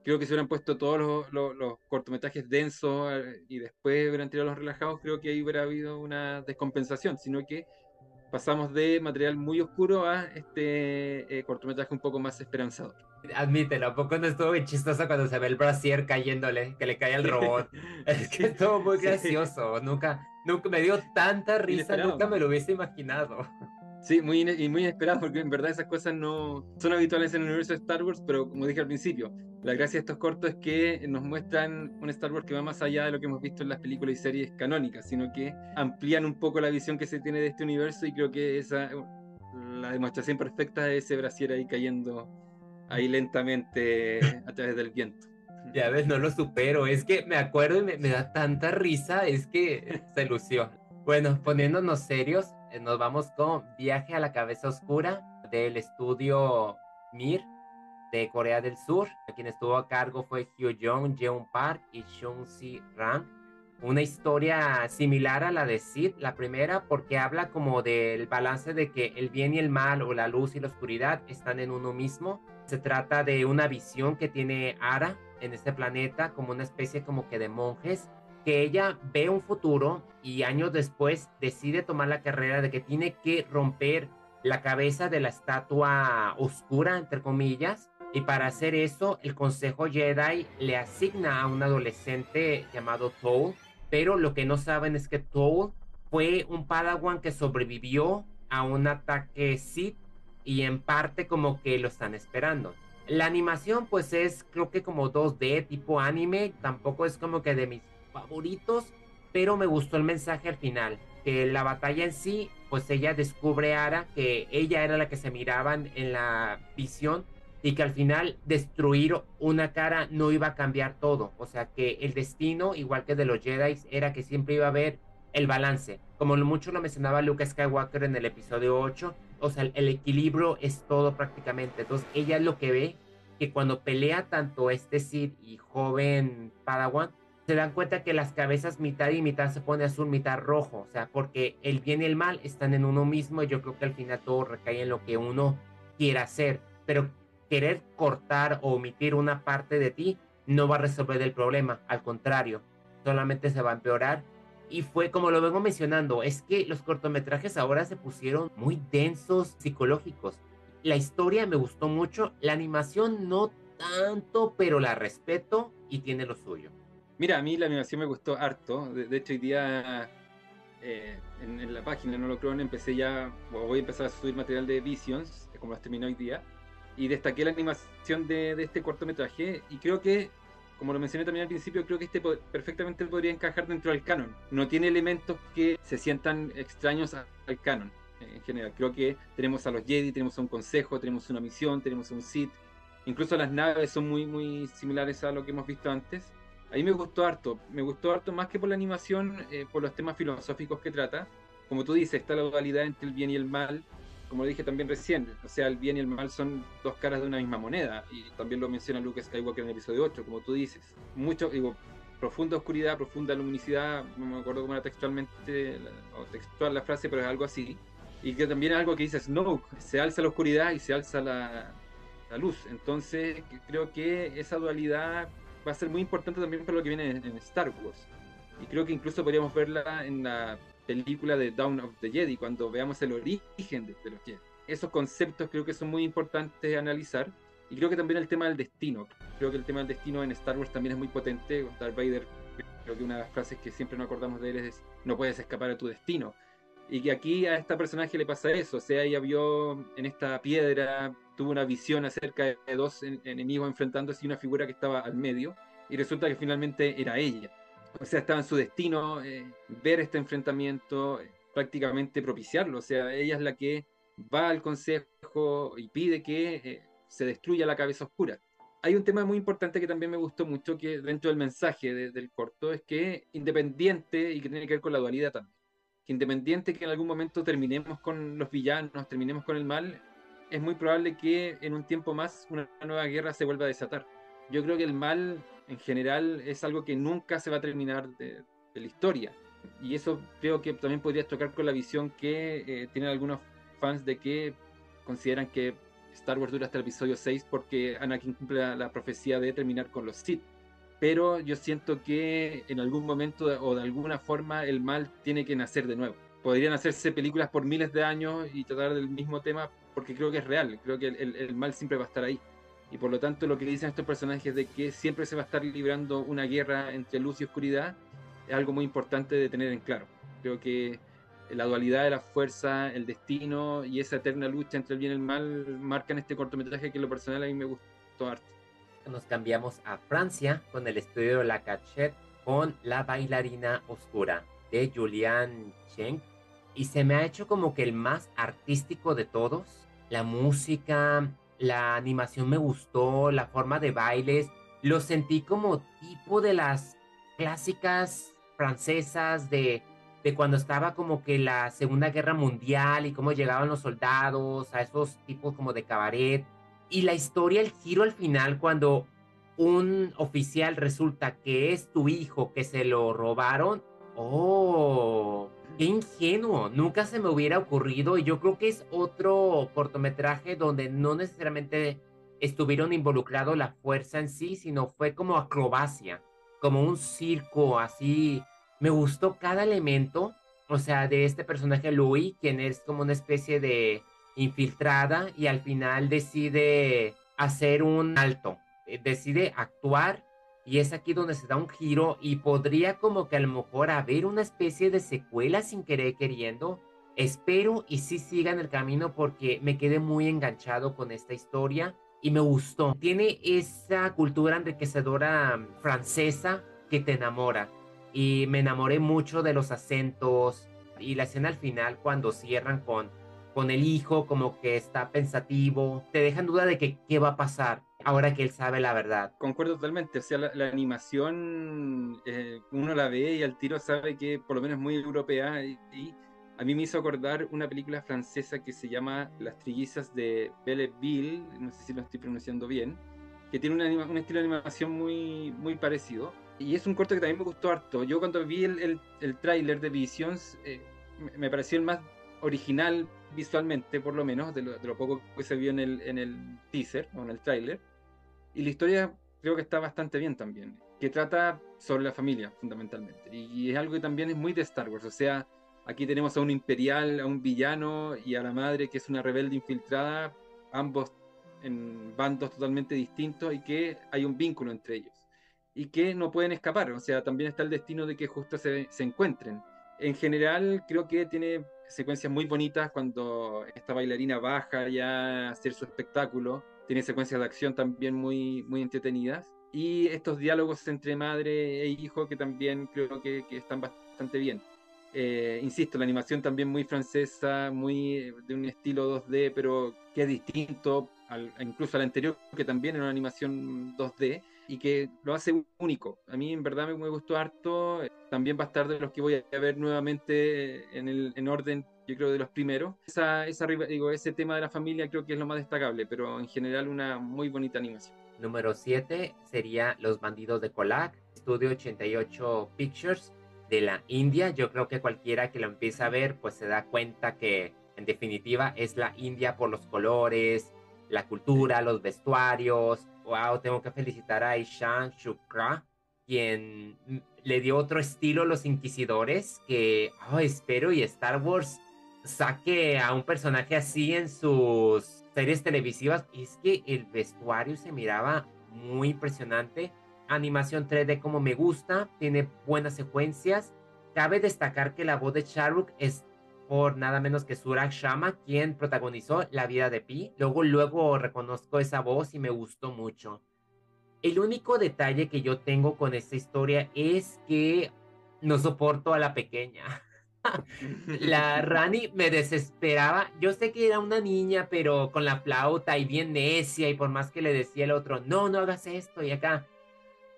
Speaker 2: creo que si hubieran puesto todos los, los, los cortometrajes densos eh, y después hubieran tirado los relajados, creo que ahí hubiera habido una descompensación, sino que pasamos de material muy oscuro a este eh, cortometraje un poco más esperanzador.
Speaker 1: Admítelo, ¿a poco no estuvo bien chistoso cuando se ve el brasier cayéndole, que le cae al robot? es que estuvo muy gracioso, nunca, nunca me dio tanta risa, nunca me lo hubiese imaginado.
Speaker 2: Sí, muy, y muy inesperado, porque en verdad esas cosas no son habituales en el universo de Star Wars, pero como dije al principio, la gracia de estos cortos es que nos muestran un Star Wars que va más allá de lo que hemos visto en las películas y series canónicas, sino que amplían un poco la visión que se tiene de este universo y creo que esa la demostración perfecta de ese brasier ahí cayendo ahí lentamente a través del viento.
Speaker 1: Ya ves, no lo supero, es que me acuerdo y me, me da tanta risa, es que se lució. Bueno, poniéndonos serios, nos vamos con Viaje a la Cabeza Oscura del estudio Mir de Corea del Sur. Quien estuvo a cargo fue Hyo Jong, Jeon Park y Chung Si Rang. Una historia similar a la de Sid, la primera, porque habla como del balance de que el bien y el mal o la luz y la oscuridad están en uno mismo. Se trata de una visión que tiene Ara en este planeta como una especie como que de monjes que ella ve un futuro y años después decide tomar la carrera de que tiene que romper la cabeza de la estatua oscura, entre comillas, y para hacer eso el Consejo Jedi le asigna a un adolescente llamado Toll, pero lo que no saben es que Toll fue un padawan que sobrevivió a un ataque Sith y en parte como que lo están esperando. La animación pues es creo que como 2D tipo anime, tampoco es como que de mis favoritos, pero me gustó el mensaje al final, que la batalla en sí, pues ella descubre Ara que ella era la que se miraban en la visión y que al final destruir una cara no iba a cambiar todo, o sea que el destino, igual que de los Jedi, era que siempre iba a haber el balance, como mucho lo mencionaba Luke Skywalker en el episodio 8, o sea, el equilibrio es todo prácticamente, entonces ella es lo que ve que cuando pelea tanto este Sith y joven Padawan, se dan cuenta que las cabezas mitad y mitad se pone azul, mitad rojo, o sea, porque el bien y el mal están en uno mismo y yo creo que al final todo recae en lo que uno quiera hacer, pero querer cortar o omitir una parte de ti no va a resolver el problema, al contrario, solamente se va a empeorar. Y fue como lo vengo mencionando, es que los cortometrajes ahora se pusieron muy densos, psicológicos. La historia me gustó mucho, la animación no tanto, pero la respeto y tiene lo suyo.
Speaker 2: Mira, a mí la animación me gustó harto. De, de hecho, hoy día eh, en, la página no lo creo, empecé ya, voy a empezar a subir material de Visions, como las terminé hoy día, y destaqué la animación de, de, este cortometraje y creo que, como lo mencioné también al principio, creo que este perfectamente podría encajar dentro del canon. No tiene elementos que se sientan extraños al canon en general. Creo que tenemos a los Jedi, tenemos a un consejo, tenemos una misión, tenemos un Sith. Incluso las naves son muy, muy similares a lo que hemos visto antes. A mí me gustó harto, me gustó harto más que por la animación, eh, por los temas filosóficos que trata. Como tú dices, está la dualidad entre el bien y el mal, como dije también recién, o sea, el bien y el mal son dos caras de una misma moneda, y también lo menciona Luke Skywalker en el episodio 8, como tú dices. Mucho, digo, profunda oscuridad, profunda luminosidad, no me acuerdo cómo era textualmente, o textual la frase, pero es algo así. Y que también es algo que dice Snoke, se alza la oscuridad y se alza la, la luz. Entonces, creo que esa dualidad va a ser muy importante también para lo que viene en, Star Wars. Y creo que incluso podríamos verla en la película de Dawn of the Jedi, cuando veamos el origen de, los Jedi. Esos conceptos creo que son muy importantes analizar. Y creo que también el tema del destino. Creo que el tema del destino en Star Wars también es muy potente. Darth Vader, creo que una de las frases que siempre nos acordamos de él es: no puedes escapar de tu destino. Y que aquí a esta personaje le pasa eso. O sea, ella vio en esta piedra tuvo una visión acerca de dos enemigos enfrentándose y una figura que estaba al medio, y resulta que finalmente era ella. O sea, estaba en su destino eh, ver este enfrentamiento, eh, prácticamente propiciarlo. O sea, ella es la que va al consejo y pide que eh, se destruya la cabeza oscura. Hay un tema muy importante que también me gustó mucho, que dentro del mensaje del corto, es que independiente, y que tiene que ver con la dualidad también, que independiente que en algún momento terminemos con los villanos, terminemos con el mal, es muy probable que en un tiempo más una nueva guerra se vuelva a desatar. Yo creo que el mal en general es algo que nunca se va a terminar de, la historia. Y eso creo que también podría tocar con la visión que eh, tienen algunos fans de que consideran que Star Wars dura hasta el episodio 6 porque Anakin cumple la, profecía de terminar con los Sith. Pero yo siento que en algún momento o de alguna forma el mal tiene que nacer de nuevo. Podrían hacerse películas por miles de años y tratar del mismo tema, porque creo que es real, creo que el, mal siempre va a estar ahí. Y por lo tanto lo que dicen estos personajes de que siempre se va a estar librando una guerra entre luz y oscuridad es algo muy importante de tener en claro. Creo que la dualidad de la fuerza, el destino y esa eterna lucha entre el bien y el mal marcan este cortometraje que en lo personal a mí me gustó harto.
Speaker 1: Nos cambiamos a Francia con el estudio La Cachette con La bailarina oscura de Julian Cheng y se me ha hecho como que el más artístico de todos la música, la animación me gustó, la forma de bailes, lo sentí como tipo de las clásicas francesas de, de cuando estaba como que la Segunda Guerra Mundial y cómo llegaban los soldados a esos tipos como de cabaret. Y la historia, el giro al final cuando un oficial resulta que es tu hijo que se lo robaron. Oh, Qué ingenuo, nunca se me hubiera ocurrido y yo creo que es otro cortometraje donde no necesariamente estuvieron involucrados la fuerza en sí, sino fue como acrobacia, como un circo así. Me gustó cada elemento, o sea, de este personaje Louis, quien es como una especie de infiltrada y al final decide hacer un alto, eh, decide actuar y es aquí donde se da un giro y podría como que a lo mejor haber una especie de secuela sin querer queriendo. Espero y sí sigan el camino porque me quedé muy enganchado con esta historia y me gustó. Tiene esa cultura enriquecedora francesa que te enamora y me enamoré mucho de los acentos y la escena al final cuando cierran con con el hijo como que está pensativo, te dejan duda de que qué va a pasar ahora que él sabe la verdad.
Speaker 2: Concuerdo totalmente, o sea, la, animación eh, uno la ve y al tiro sabe que por lo menos es muy europea y, a mí me hizo acordar una película francesa que se llama Las trillizas de Belleville, no sé si lo estoy pronunciando bien, que tiene un estilo de animación muy, muy parecido. Y es un corto que también me gustó harto. Yo cuando vi el, el, el tráiler de Visions, eh, me pareció el más original visualmente, por lo menos, de lo, poco que se vio en el, en el teaser o en el tráiler y la historia creo que está bastante bien también, que trata sobre la familia fundamentalmente. Y es algo que también es muy de Star Wars, o sea, aquí tenemos a un imperial, a un villano y a la madre que es una rebelde infiltrada, ambos en bandos totalmente distintos y que hay un vínculo entre ellos y que no pueden escapar, o sea, también está el destino de que justo se, se encuentren. En general, creo que tiene secuencias muy bonitas cuando esta bailarina baja ya a hacer su espectáculo. Tiene secuencias de acción también muy, muy entretenidas. Y estos diálogos entre madre e hijo que también creo que, están bastante bien. Eh, insisto, la animación también muy francesa, muy de un estilo 2D, pero que es distinto al, incluso al anterior, que también era una animación 2D y que lo hace único. A mí en verdad me, gustó harto. También va a estar de los que voy a ver nuevamente en, el, en orden, yo creo, de los primeros. Esa, esa, digo, ese tema de la familia creo que es lo más destacable, pero en general una muy bonita animación.
Speaker 1: Número 7 sería Los Bandidos de Colac, Estudio 88 Pictures de la India. Yo creo que cualquiera que lo empiece a ver, pues se da cuenta que en definitiva es la India por los colores, la cultura, los vestuarios. Wow, tengo que felicitar a Ishan Shukra, quien le dio otro estilo a los inquisidores, que oh, espero y Star Wars saque a un personaje así en sus series televisivas. Es que el vestuario se miraba muy impresionante animación 3D como me gusta, tiene buenas secuencias. Cabe destacar que la voz de Charuk es por nada menos que Surak Shama, quien protagonizó La vida de Pi. Luego, luego reconozco esa voz y me gustó mucho. El único detalle que yo tengo con esta historia es que no soporto a la pequeña. la Rani me desesperaba. Yo sé que era una niña, pero con la flauta y bien necia, y por más que le decía el otro, no, no hagas esto, y acá,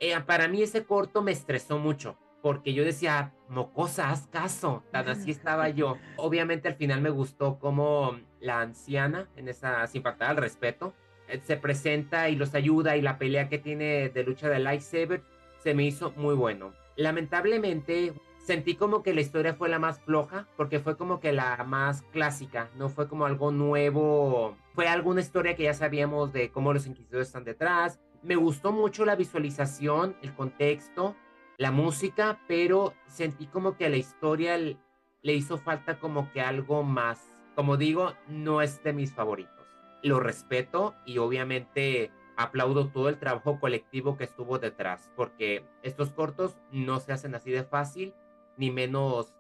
Speaker 1: eh, para mí ese corto me estresó mucho, porque yo decía, mocosa, haz caso, tan así estaba yo. Obviamente al final me gustó como la anciana, en esa, sin faltar al respeto, eh, se presenta y los ayuda y la pelea que tiene de lucha de lightsaber se me hizo muy bueno. Lamentablemente sentí como que la historia fue la más floja, porque fue como que la más clásica, no fue como algo nuevo, fue alguna historia que ya sabíamos de cómo los inquisidores están detrás, me gustó mucho la visualización, el contexto, la música, pero sentí como que a la historia le hizo falta como que algo más. Como digo, no es de mis favoritos. Lo respeto y obviamente aplaudo todo el trabajo colectivo que estuvo detrás, porque estos cortos no se hacen así de fácil, ni menos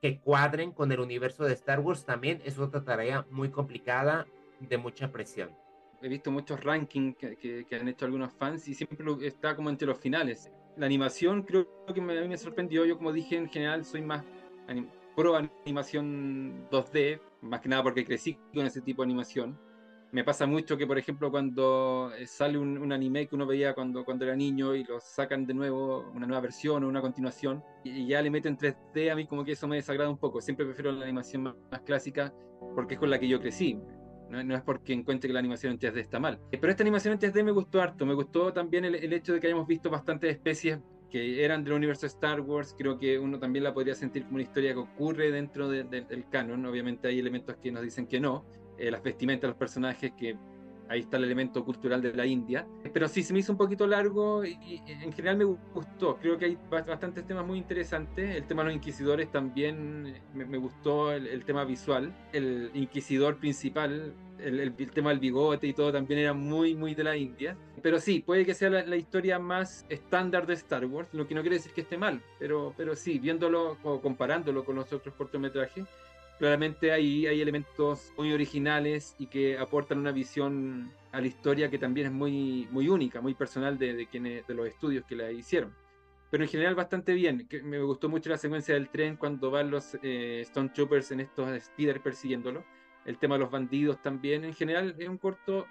Speaker 1: que cuadren con el universo de Star Wars también es otra tarea muy complicada, de mucha presión
Speaker 2: he visto muchos rankings que, han hecho algunos fans y siempre está como entre los finales. La animación creo que me, a mí me sorprendió. Yo, como dije, en general soy más pro animación 2D, más que nada porque crecí con ese tipo de animación. Me pasa mucho que, por ejemplo, cuando eh, sale un, anime que uno veía cuando, cuando era niño y lo sacan de nuevo, una nueva versión o una continuación, y, ya le meten 3D, a mí como que eso me desagrada un poco. Siempre prefiero la animación más clásica porque es con la que yo crecí. No, es porque encuentre que la animación en 3D está mal. Eh, pero esta animación en 3D me gustó harto. Me gustó también el, hecho de que hayamos visto bastantes especies que eran del universo de Star Wars. Creo que uno también la podría sentir como una historia que ocurre dentro del canon. Obviamente hay elementos que nos dicen que no. Eh, las vestimentas de los personajes que ahí está el elemento cultural de la India. Pero sí, se me hizo un poquito largo y, en general me gustó. Creo que hay bastantes temas muy interesantes. El tema de los inquisidores también me, gustó, el, tema visual. El inquisidor principal, el, tema del bigote y todo también era muy, muy de la India. Pero sí, puede que sea la, historia más estándar de Star Wars, lo que no quiere decir que esté mal, pero, pero sí, viéndolo o comparándolo con los otros cortometrajes, claramente hay, hay elementos muy originales y que aportan una visión a la historia que también es muy, muy única, muy personal de, de, quienes, de los estudios que la hicieron. Pero en general bastante bien. Me gustó mucho la secuencia del tren cuando van los eh, Stone Troopers en estos speeders persiguiéndolo. El tema de los bandidos también. En general es un corto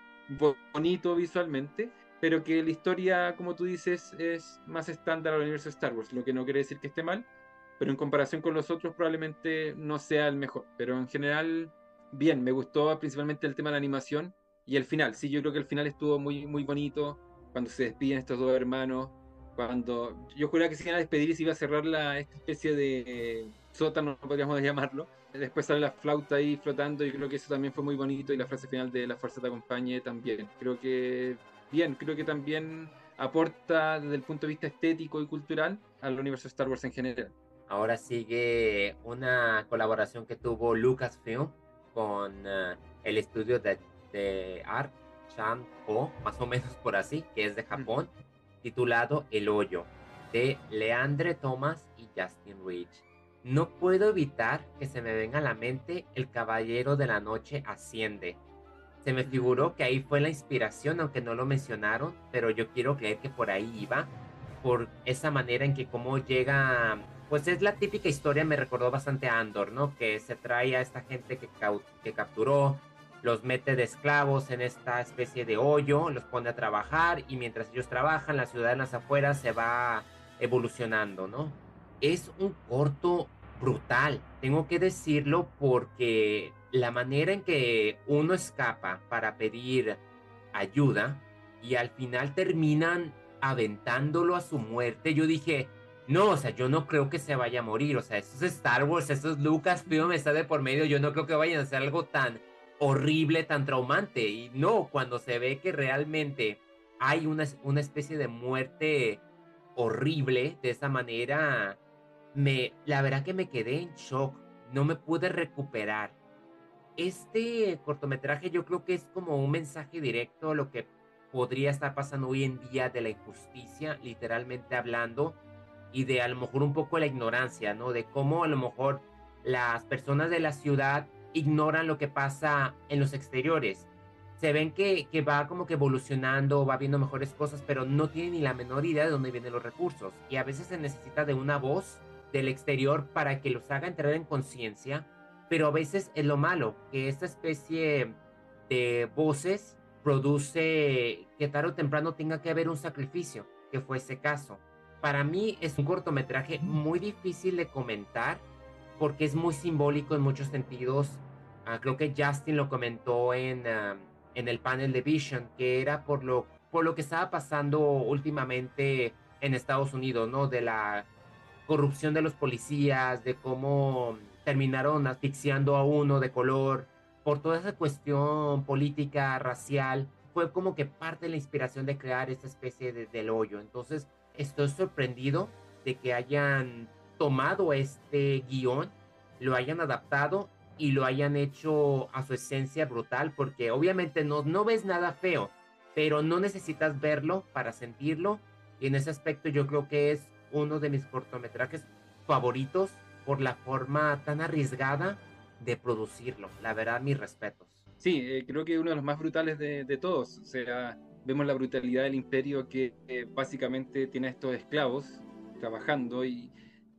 Speaker 2: bonito visualmente, pero que la historia, como tú dices, es más estándar al universo Star Wars, lo que no quiere decir que esté mal, pero en comparación con los otros probablemente no sea el mejor. Pero en general, bien, me gustó principalmente el tema de la animación y el final. Sí, yo creo que el final estuvo muy, muy bonito, cuando se despiden estos dos hermanos, cuando yo juraba que se iban a despedir y se iba a cerrar la, esta especie de sótano, podríamos llamarlo. Después sale la flauta ahí flotando y creo que eso también fue muy bonito y la frase final de la fuerza te acompañe también. Creo que bien, creo que también aporta desde el punto de vista estético y cultural al universo Star Wars en general.
Speaker 1: Ahora sigue una colaboración que tuvo Lucasfilm con eh, el estudio de, de Art Chan Ho, más o menos por así, que es de Japón, titulado El Hoyo, de Leandre Thomas y Justin Rich. no puedo evitar que se me venga a la mente El Caballero de la Noche Asciende. Se me figuró que ahí fue la inspiración, aunque no lo mencionaron, pero yo quiero creer que por ahí iba, por esa manera en que cómo llega, pues es la típica historia, me recordó bastante a Andor, ¿no? Que se trae a esta gente que, que capturó, los mete de esclavos en esta especie de hoyo, los pone a trabajar y mientras ellos trabajan, la ciudad en las afueras se va evolucionando, ¿no? Es un corto brutal, tengo que decirlo porque la manera en que uno escapa para pedir ayuda y al final terminan aventándolo a su muerte, yo dije, no, o sea, yo no creo que se vaya a morir, o sea, esto es Star Wars, esto es Lucasfilm, está de por medio, yo no creo que vayan a hacer algo tan horrible, tan traumante, y no, cuando se ve que realmente hay una, una especie de muerte horrible de esa manera, me, la verdad que me quedé en shock, no me pude recuperar. Este cortometraje yo creo que es como un mensaje directo a lo que podría estar pasando hoy en día de la injusticia, literalmente hablando, y de a lo mejor un poco la ignorancia, ¿no? De cómo a lo mejor las personas de la ciudad ignoran lo que pasa en los exteriores. Se ven que, que va como que evolucionando, va viendo mejores cosas, pero no tienen ni la menor idea de dónde vienen los recursos. Y a veces se necesita de una voz del exterior para que los haga entrar en conciencia, pero a veces es lo malo, que esta especie de voces produce que tarde o temprano tenga que haber un sacrificio, que fue ese caso. Para mí es un cortometraje muy difícil de comentar porque es muy simbólico en muchos sentidos. Ah, creo que Justin lo comentó en, en el panel de Vision, que era por lo, por lo que estaba pasando últimamente en Estados Unidos, ¿no? De la corrupción de los policías, de cómo terminaron asfixiando a uno de color, por toda esa cuestión política, racial, fue como que parte de la inspiración de crear esta especie de, del hoyo. Entonces, estoy sorprendido de que hayan tomado este guion, lo hayan adaptado y lo hayan hecho a su esencia brutal, porque obviamente no, no ves nada feo, pero no necesitas verlo para sentirlo. Y en ese aspecto yo creo que es uno de mis cortometrajes favoritos por la forma tan arriesgada de producirlo. La verdad, mis respetos.
Speaker 2: Sí, eh, creo que uno de los más brutales de, todos. O sea, vemos la brutalidad del imperio que eh, básicamente tiene a estos esclavos trabajando y,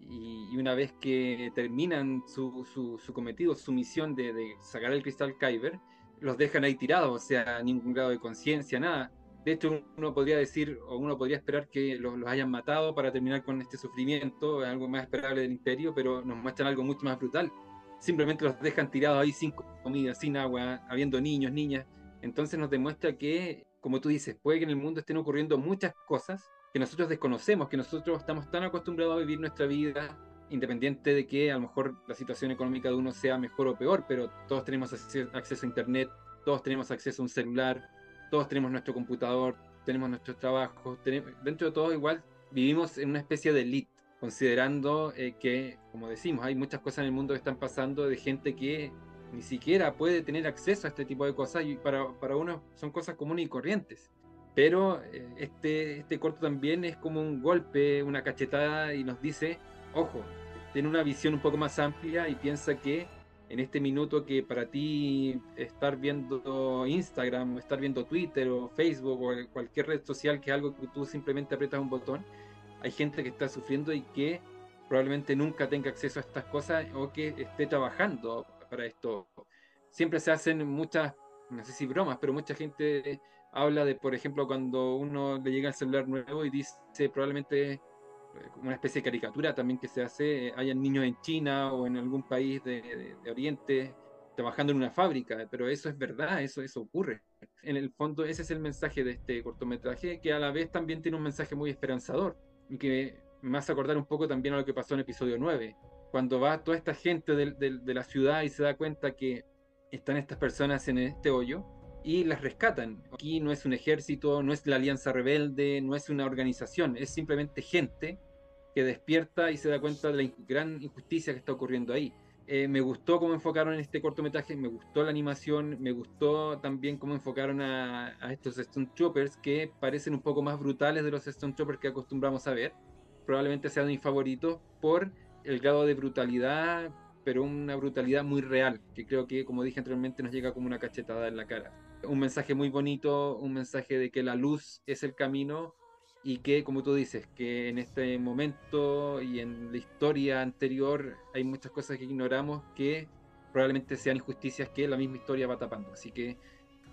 Speaker 2: y, una vez que terminan su, su, cometido, su misión de, de, sacar el cristal Kyber, los dejan ahí tirados, o sea, ningún grado de conciencia, nada. De hecho, uno podría decir, o uno podría esperar que los, hayan matado para terminar con este sufrimiento, algo más esperable del imperio, pero nos muestran algo mucho más brutal. Simplemente los dejan tirados ahí sin comida, sin agua, habiendo niños, niñas. Entonces nos demuestra que, como tú dices, puede que en el mundo estén ocurriendo muchas cosas que nosotros desconocemos, que nosotros estamos tan acostumbrados a vivir nuestra vida independiente de que a lo mejor la situación económica de uno sea mejor o peor, pero todos tenemos acceso a Internet, todos tenemos acceso a un celular, todos tenemos nuestro computador, tenemos nuestros trabajos, dentro de todo igual vivimos en una especie de elite, considerando eh, que, como decimos, hay muchas cosas en el mundo que están pasando de gente que ni siquiera puede tener acceso a este tipo de cosas y para, para uno son cosas comunes y corrientes. Pero eh, este, este corto también es como un golpe, una cachetada y nos dice, ojo, tiene una visión un poco más amplia y piensa que en este minuto que para ti estar viendo Instagram, estar viendo Twitter o Facebook o cualquier red social que es algo que tú simplemente aprietas un botón, hay gente que está sufriendo y que probablemente nunca tenga acceso a estas cosas o que esté trabajando para esto. Siempre se hacen muchas, no sé si bromas, pero mucha gente habla de, por ejemplo, cuando uno le llega el celular nuevo y dice probablemente una especie de caricatura también que se hace, eh, hayan niños en China o en algún país de, Oriente trabajando en una fábrica, pero eso es verdad, eso, eso ocurre. En el fondo ese es el mensaje de este cortometraje, que a la vez también tiene un mensaje muy esperanzador y que me hace acordar un poco también a lo que pasó en episodio 9, cuando va toda esta gente de, de la ciudad y se da cuenta que están estas personas en este hoyo y las rescatan. Aquí no es un ejército, no es la Alianza Rebelde, no es una organización, es simplemente gente que despierta y se da cuenta de la gran injusticia que está ocurriendo ahí. Eh, me gustó cómo enfocaron en este cortometraje, me gustó la animación, me gustó también cómo enfocaron a, estos Stone Troopers que parecen un poco más brutales de los Stone Troopers que acostumbramos a ver. Probablemente sean mis favoritos por el grado de brutalidad, pero una brutalidad muy real, que creo que, como dije anteriormente, nos llega como una cachetada en la cara. Un mensaje muy bonito, un mensaje de que la luz es el camino y que, como tú dices, que en este momento y en la historia anterior hay muchas cosas que ignoramos que probablemente sean injusticias que la misma historia va tapando. Así que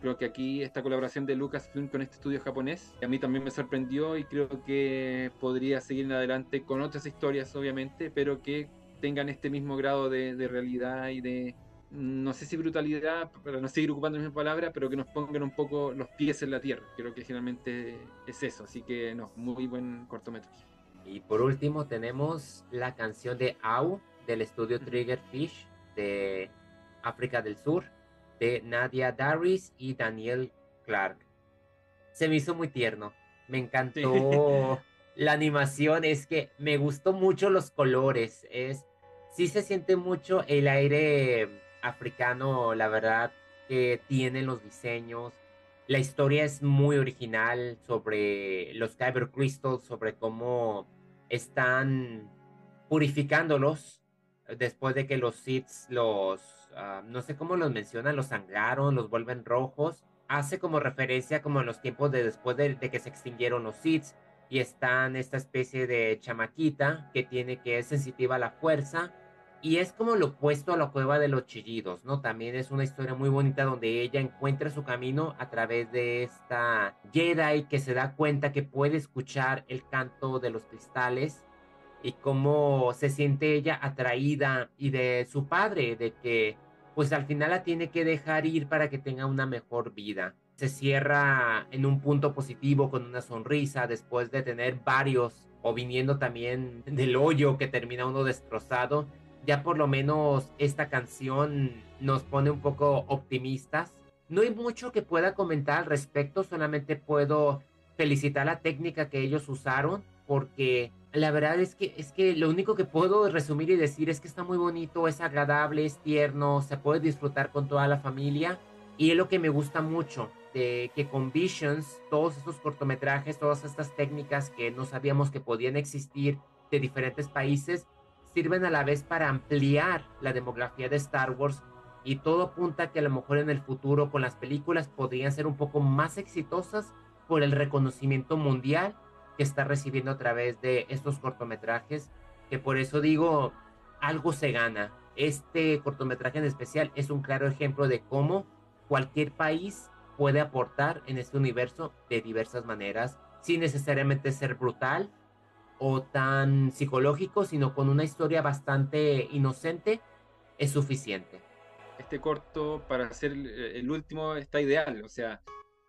Speaker 2: creo que aquí esta colaboración de Lucasfilm con este estudio japonés a mí también me sorprendió y creo que podría seguir en adelante con otras historias, obviamente, pero que tengan este mismo grado de, de realidad y de, no sé si brutalidad, para no seguir ocupando la misma palabra, pero que nos pongan un poco los pies en la tierra. Creo que generalmente es eso, así que no, muy buen cortometraje.
Speaker 1: Y por último tenemos la canción de Au del estudio Triggerfish de África del Sur, de Nadia Darris y Daniel Clark. Se me hizo muy tierno, me encantó la animación, es que me gustó mucho los colores, es sí se siente mucho el aire africano, la verdad, que tienen los diseños. La historia es muy original sobre los Kyber Crystals, sobre cómo están purificándolos después de que los Siths los, ah, no sé cómo los mencionan, los sangraron, los vuelven rojos. Hace como referencia como en los tiempos de después de, que se extinguieron los Siths y están esta especie de chamaquita que tiene que es sensitiva a la fuerza y es como lo opuesto a la cueva de los chillidos, ¿no? También es una historia muy bonita donde ella encuentra su camino a través de esta Jedi que se da cuenta que puede escuchar el canto de los cristales y cómo se siente ella atraída y de su padre, de que pues al final la tiene que dejar ir para que tenga una mejor vida. Se cierra en un punto positivo con una sonrisa después de tener varios o viniendo también del hoyo que termina uno destrozado ya por lo menos esta canción nos pone un poco optimistas. No hay mucho que pueda comentar al respecto, solamente puedo felicitar la técnica que ellos usaron porque la verdad es que es que lo único que puedo resumir y decir es que está muy bonito, es agradable, es tierno, se puede disfrutar con toda la familia y es lo que me gusta mucho de que con Visions todos estos cortometrajes, todas estas técnicas que no sabíamos que podían existir de diferentes países sirven a la vez para ampliar la demografía de Star Wars y todo apunta que a lo mejor en el futuro con las películas podrían ser un poco más exitosas por el reconocimiento mundial que está recibiendo a través de estos cortometrajes, que por eso digo, algo se gana. Este cortometraje en especial es un claro ejemplo de cómo cualquier país puede aportar en este universo de diversas maneras, sin necesariamente ser brutal, o tan psicológico, sino con una historia bastante inocente, es suficiente.
Speaker 2: Este corto, para ser el último, está ideal. O sea,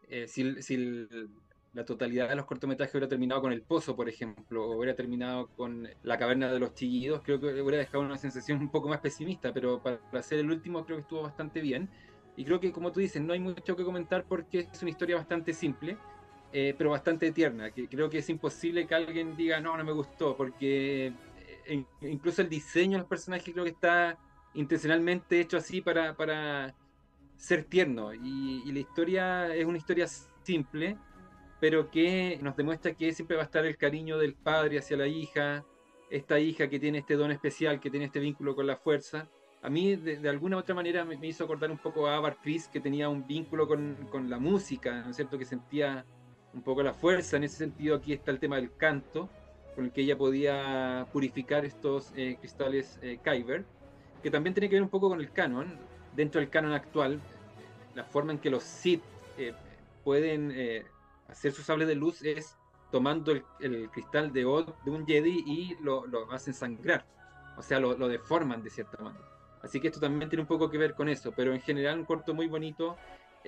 Speaker 2: eh, si, si, la totalidad de los cortometrajes hubiera terminado con El Pozo, por ejemplo, o hubiera terminado con La Caverna de los Chillidos, creo que hubiera dejado una sensación un poco más pesimista, pero para, para ser el último creo que estuvo bastante bien. Y creo que, como tú dices, no hay mucho que comentar porque es una historia bastante simple eh, pero bastante tierna, que creo que es imposible que alguien diga, no, no me gustó, porque eh, incluso el diseño de los personajes creo que está intencionalmente hecho así para, para ser tierno. Y, y, la historia es una historia simple, pero que nos demuestra que siempre va a estar el cariño del padre hacia la hija, esta hija que tiene este don especial, que tiene este vínculo con la fuerza. A mí, de, alguna u otra manera, me, me, hizo acordar un poco a Avar Chris, que tenía un vínculo con, con la música, ¿no es cierto? Que sentía un poco la fuerza. En ese sentido, aquí está el tema del canto, con el que ella podía purificar estos eh, cristales eh, Kyber, que también tiene que ver un poco con el canon. Dentro del canon actual, la forma en que los Sith eh, pueden eh, hacer sus sables de luz es tomando el, cristal de, de, un Jedi y lo, lo hacen sangrar. O sea, lo, lo, deforman de cierta manera. Así que esto también tiene un poco que ver con eso. Pero en general, un corto muy bonito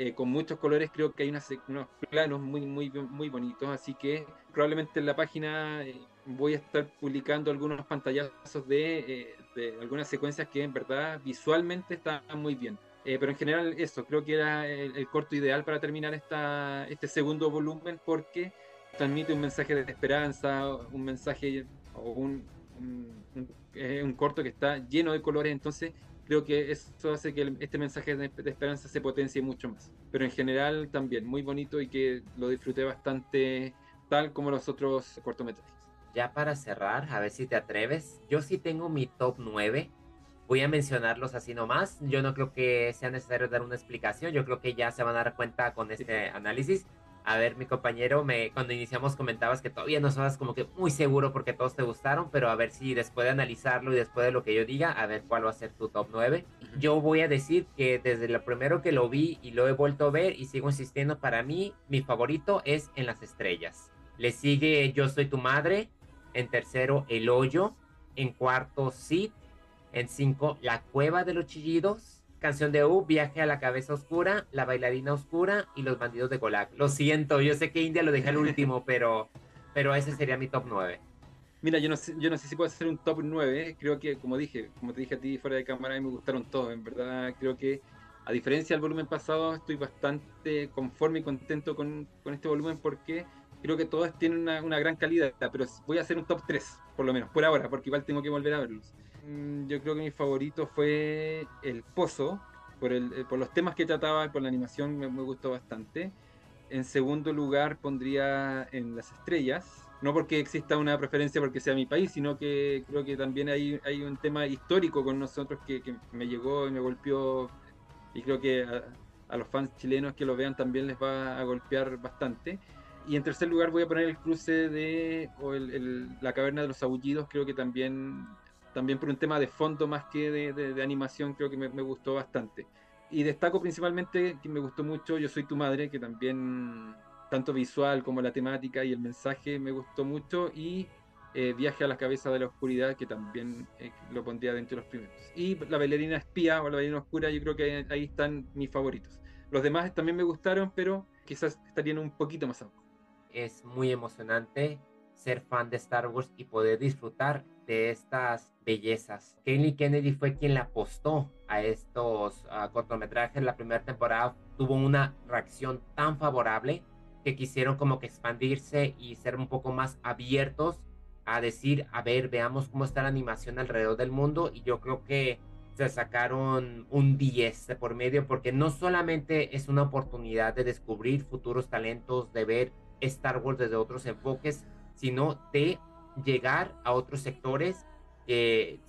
Speaker 2: eh, con muchos colores, creo que hay unas, unos planos muy, muy, muy bonitos, así que probablemente en la página eh, voy a estar publicando algunos pantallazos de, eh, de, algunas secuencias que en verdad visualmente están muy bien. Eh, pero en general eso, creo que era el, el, corto ideal para terminar esta, este segundo volumen porque transmite un mensaje de esperanza, un mensaje o un, un, un, un corto que está lleno de colores, entonces creo que eso hace que este mensaje de, de, esperanza se potencie mucho más. Pero en general también muy bonito y que lo disfruté bastante tal como los otros cortometrajes.
Speaker 1: ya para cerrar, a ver si te atreves, yo sí tengo mi top 9. Voy a mencionarlos así nomás. Yo no creo que sea necesario dar una explicación. Yo creo que ya se van a dar cuenta con este análisis. A ver, mi compañero, me, cuando iniciamos comentabas que todavía no estabas como que muy seguro porque todos te gustaron, pero a ver si después de analizarlo y después de lo que yo diga, a ver cuál va a ser tu top 9. Yo voy a decir que desde lo primero que lo vi y lo he vuelto a ver y sigo insistiendo, para mí, mi favorito es En las Estrellas. Le sigue Yo Soy Tu Madre. En tercero, El Hoyo. En cuarto, Sid. En cinco, La Cueva de los Chillidos Canción de U, Viaje a la Cabeza Oscura, La Bailarina Oscura y Los Bandidos de Golak. Lo siento, yo sé que India lo dejé al último, pero, pero ese sería mi top 9.
Speaker 2: Mira, yo no sé, yo no sé si puedo hacer un top 9. Creo que, como dije, como te dije a ti fuera de cámara, me gustaron todos. En verdad, creo que, a diferencia del volumen pasado, estoy bastante conforme y contento con, con este volumen porque creo que todos tienen una, una, gran calidad. Pero voy a hacer un top 3, por lo menos, por ahora, porque igual tengo que volver a verlos. Mm, yo creo que mi favorito fue El Pozo, por, el, eh, por los temas que trataba y por la animación me, gustó bastante. En segundo lugar pondría En las Estrellas, no porque exista una preferencia porque sea mi país, sino que creo que también hay, hay un tema histórico con nosotros que, me llegó y me golpeó y creo que a, los fans chilenos que lo vean también les va a golpear bastante. Y en tercer lugar voy a poner el cruce de o La Caverna de los Aullidos, creo que también también por un tema de fondo más que de, animación, creo que me, gustó bastante. Y destaco principalmente que me gustó mucho Yo Soy Tu Madre, que también, tanto visual como la temática y el mensaje me gustó mucho. Y eh, Viaje a la Cabeza de la Oscuridad, que también eh, lo pondría dentro de los primeros. Y La Bailarina Espía o La Bailarina Oscura, yo creo que ahí están mis favoritos. Los demás también me gustaron, pero quizás estarían un poquito más abajo.
Speaker 1: Es muy emocionante ser fan de Star Wars y poder disfrutar de estas bellezas. Kaylee Kennedy fue quien le apostó a estos cortometrajes. La primera temporada tuvo una reacción tan favorable que quisieron como que expandirse y ser un poco más abiertos a decir, a ver, veamos cómo está la animación alrededor del mundo y yo creo que se sacaron un 10 por medio porque no solamente es una oportunidad de descubrir futuros talentos, de ver Star Wars desde otros enfoques, sino de llegar a otros sectores.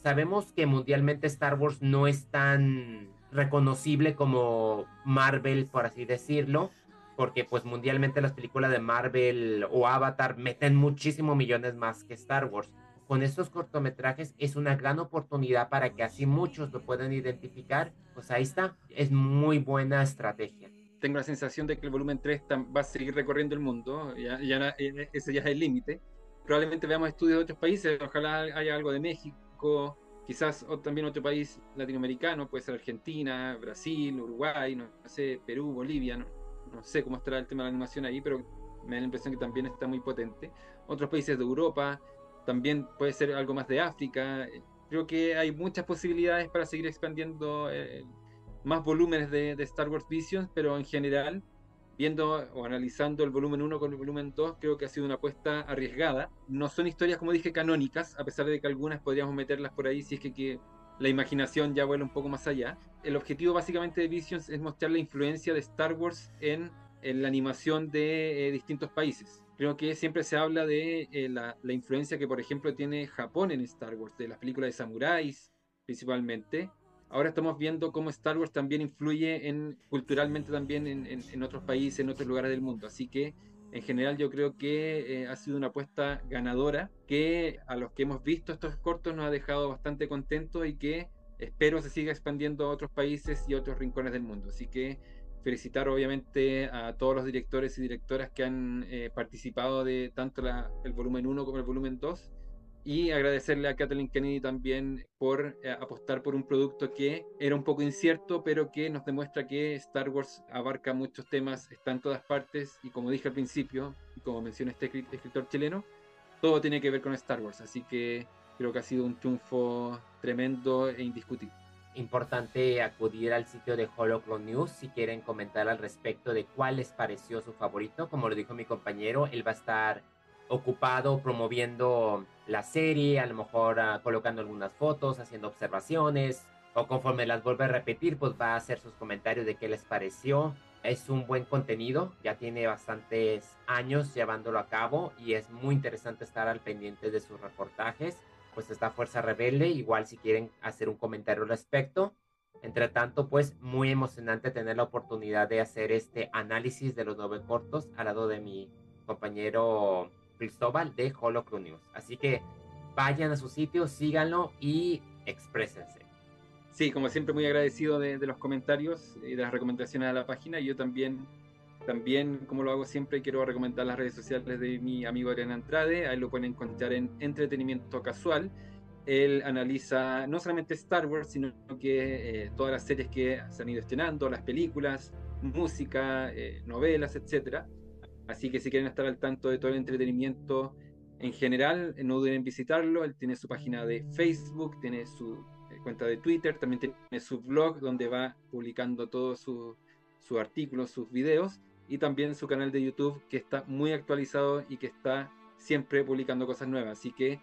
Speaker 1: sabemos que mundialmente Star Wars no es tan reconocible como Marvel, por así decirlo, porque pues mundialmente las películas de Marvel o Avatar meten muchísimo millones más que Star Wars. Con estos cortometrajes es una gran oportunidad para que así muchos lo puedan identificar. Pues ahí está, es muy buena estrategia.
Speaker 2: Tengo la sensación de que el volumen 3 va a seguir recorriendo el mundo, ya, ya eh, ese ya es el límite probablemente veamos estudios de otros países, ojalá haya algo de México, quizás también otro país latinoamericano, puede ser Argentina, Brasil, Uruguay, no, sé, Perú, Bolivia, no, sé cómo estará el tema de la animación ahí, pero me da la impresión que también está muy potente. Otros países de Europa, también puede ser algo más de África. Creo que hay muchas posibilidades para seguir expandiendo eh, más volúmenes de, de Star Wars Visions, pero en general viendo o analizando el volumen 1 con el volumen 2, creo que ha sido una apuesta arriesgada. No son historias, como dije, canónicas, a pesar de que algunas podríamos meterlas por ahí si es que, la imaginación ya vuela un poco más allá. El objetivo básicamente de Visions es mostrar la influencia de Star Wars en, la animación de eh, distintos países. Creo que siempre se habla de eh, la, la influencia que, por ejemplo, tiene Japón en Star Wars, de las películas de samuráis principalmente, ahora estamos viendo cómo Star Wars también influye en, culturalmente también en, otros países, en otros lugares del mundo. Así que en general yo creo que eh, ha sido una apuesta ganadora que a los que hemos visto estos cortos nos ha dejado bastante contentos y que espero se siga expandiendo a otros países y otros rincones del mundo. Así que felicitar obviamente a todos los directores y directoras que han eh, participado de tanto el volumen 1 como el volumen 2 y agradecerle a Kathleen Kennedy también por eh, apostar por un producto que era un poco incierto, pero que nos demuestra que Star Wars abarca muchos temas, está en todas partes y como dije al principio, y como menciona este escritor chileno, todo tiene que ver con Star Wars, así que creo que ha sido un triunfo tremendo e indiscutible.
Speaker 1: Importante acudir al sitio de Holocron News si quieren comentar al respecto de cuál les pareció su favorito. Como lo dijo mi compañero, él va a estar ocupado promoviendo la serie, a lo mejor ah, colocando algunas fotos, haciendo observaciones, o conforme las vuelve a repetir, pues va a hacer sus comentarios de qué les pareció. es un buen contenido, ya tiene bastantes años llevándolo a cabo y es muy interesante estar al pendiente de sus reportajes. Pues está Fuerza Rebelde, igual si quieren hacer un comentario al respecto. Entre tanto, pues muy emocionante tener la oportunidad de hacer este análisis de los nueve cortos al lado de mi compañero Cristóbal de Holocron News. Así que vayan a su sitio, síganlo y exprésense.
Speaker 2: Sí, como siempre, muy agradecido de, los comentarios y de las recomendaciones a la página. Yo también, también, como lo hago siempre, quiero recomendar las redes sociales de mi amigo Adrián Andrade. Ahí lo pueden encontrar en Entretenimiento Casual. Él analiza no solamente Star Wars, sino que eh, todas las series que se han ido estrenando, las películas, música, eh, novelas, etcétera. Así que si quieren estar al tanto de todo el entretenimiento en general, no duden en visitarlo. Él tiene su página de Facebook, tiene su cuenta de Twitter, también tiene su blog donde va publicando todos sus su artículos, sus videos y también su canal de YouTube que está muy actualizado y que está siempre publicando cosas nuevas. Así que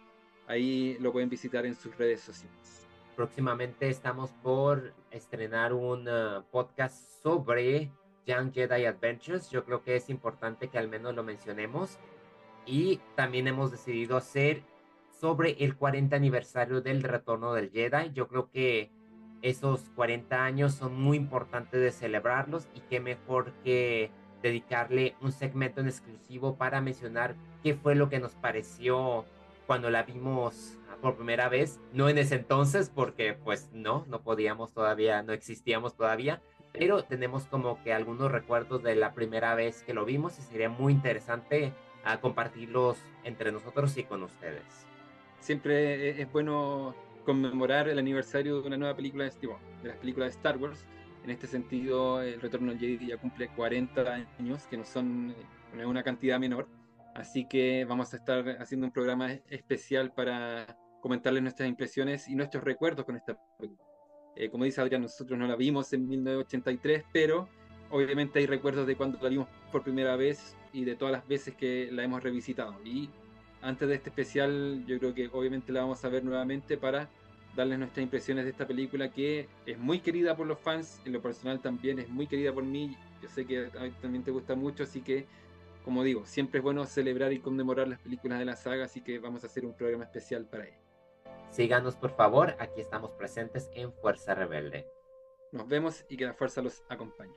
Speaker 2: ahí lo pueden visitar en sus redes sociales.
Speaker 1: Próximamente estamos por estrenar un uh, podcast sobre Young Jedi Adventures. Yo creo que es importante que al menos lo mencionemos. Y también hemos decidido hacer sobre el 40 aniversario del retorno del Jedi. Yo creo que esos 40 años son muy importantes de celebrarlos y qué mejor que dedicarle un segmento en exclusivo para mencionar qué fue lo que nos pareció cuando la vimos por primera vez, no en ese entonces porque pues no, no podíamos todavía, no existíamos todavía, pero tenemos como que algunos recuerdos de la primera vez que lo vimos y sería muy interesante ah, compartirlos entre nosotros y con ustedes
Speaker 2: siempre es bueno conmemorar el aniversario de una nueva película de, de las películas de Star Wars. En este sentido, el Retorno al Jedi ya cumple 40 años, que no son una cantidad menor. Así que vamos a estar haciendo un programa especial para comentarles nuestras impresiones y nuestros recuerdos con esta película. Eh, como dice Adrián, nosotros no la vimos en 1983, pero obviamente hay recuerdos de cuando la vimos por primera vez y de todas las veces que la hemos revisitado. Y antes de este especial, yo creo que obviamente la vamos a ver nuevamente para darles nuestras impresiones de esta película que es muy querida por los fans, en lo personal también es muy querida por mí, yo sé que a también te gusta mucho, así que como digo, siempre es bueno celebrar y conmemorar las películas de la saga, así que vamos a hacer un programa especial para ello.
Speaker 1: Síganos por favor, aquí estamos presentes en Fuerza Rebelde.
Speaker 2: Nos vemos y que la fuerza los acompañe.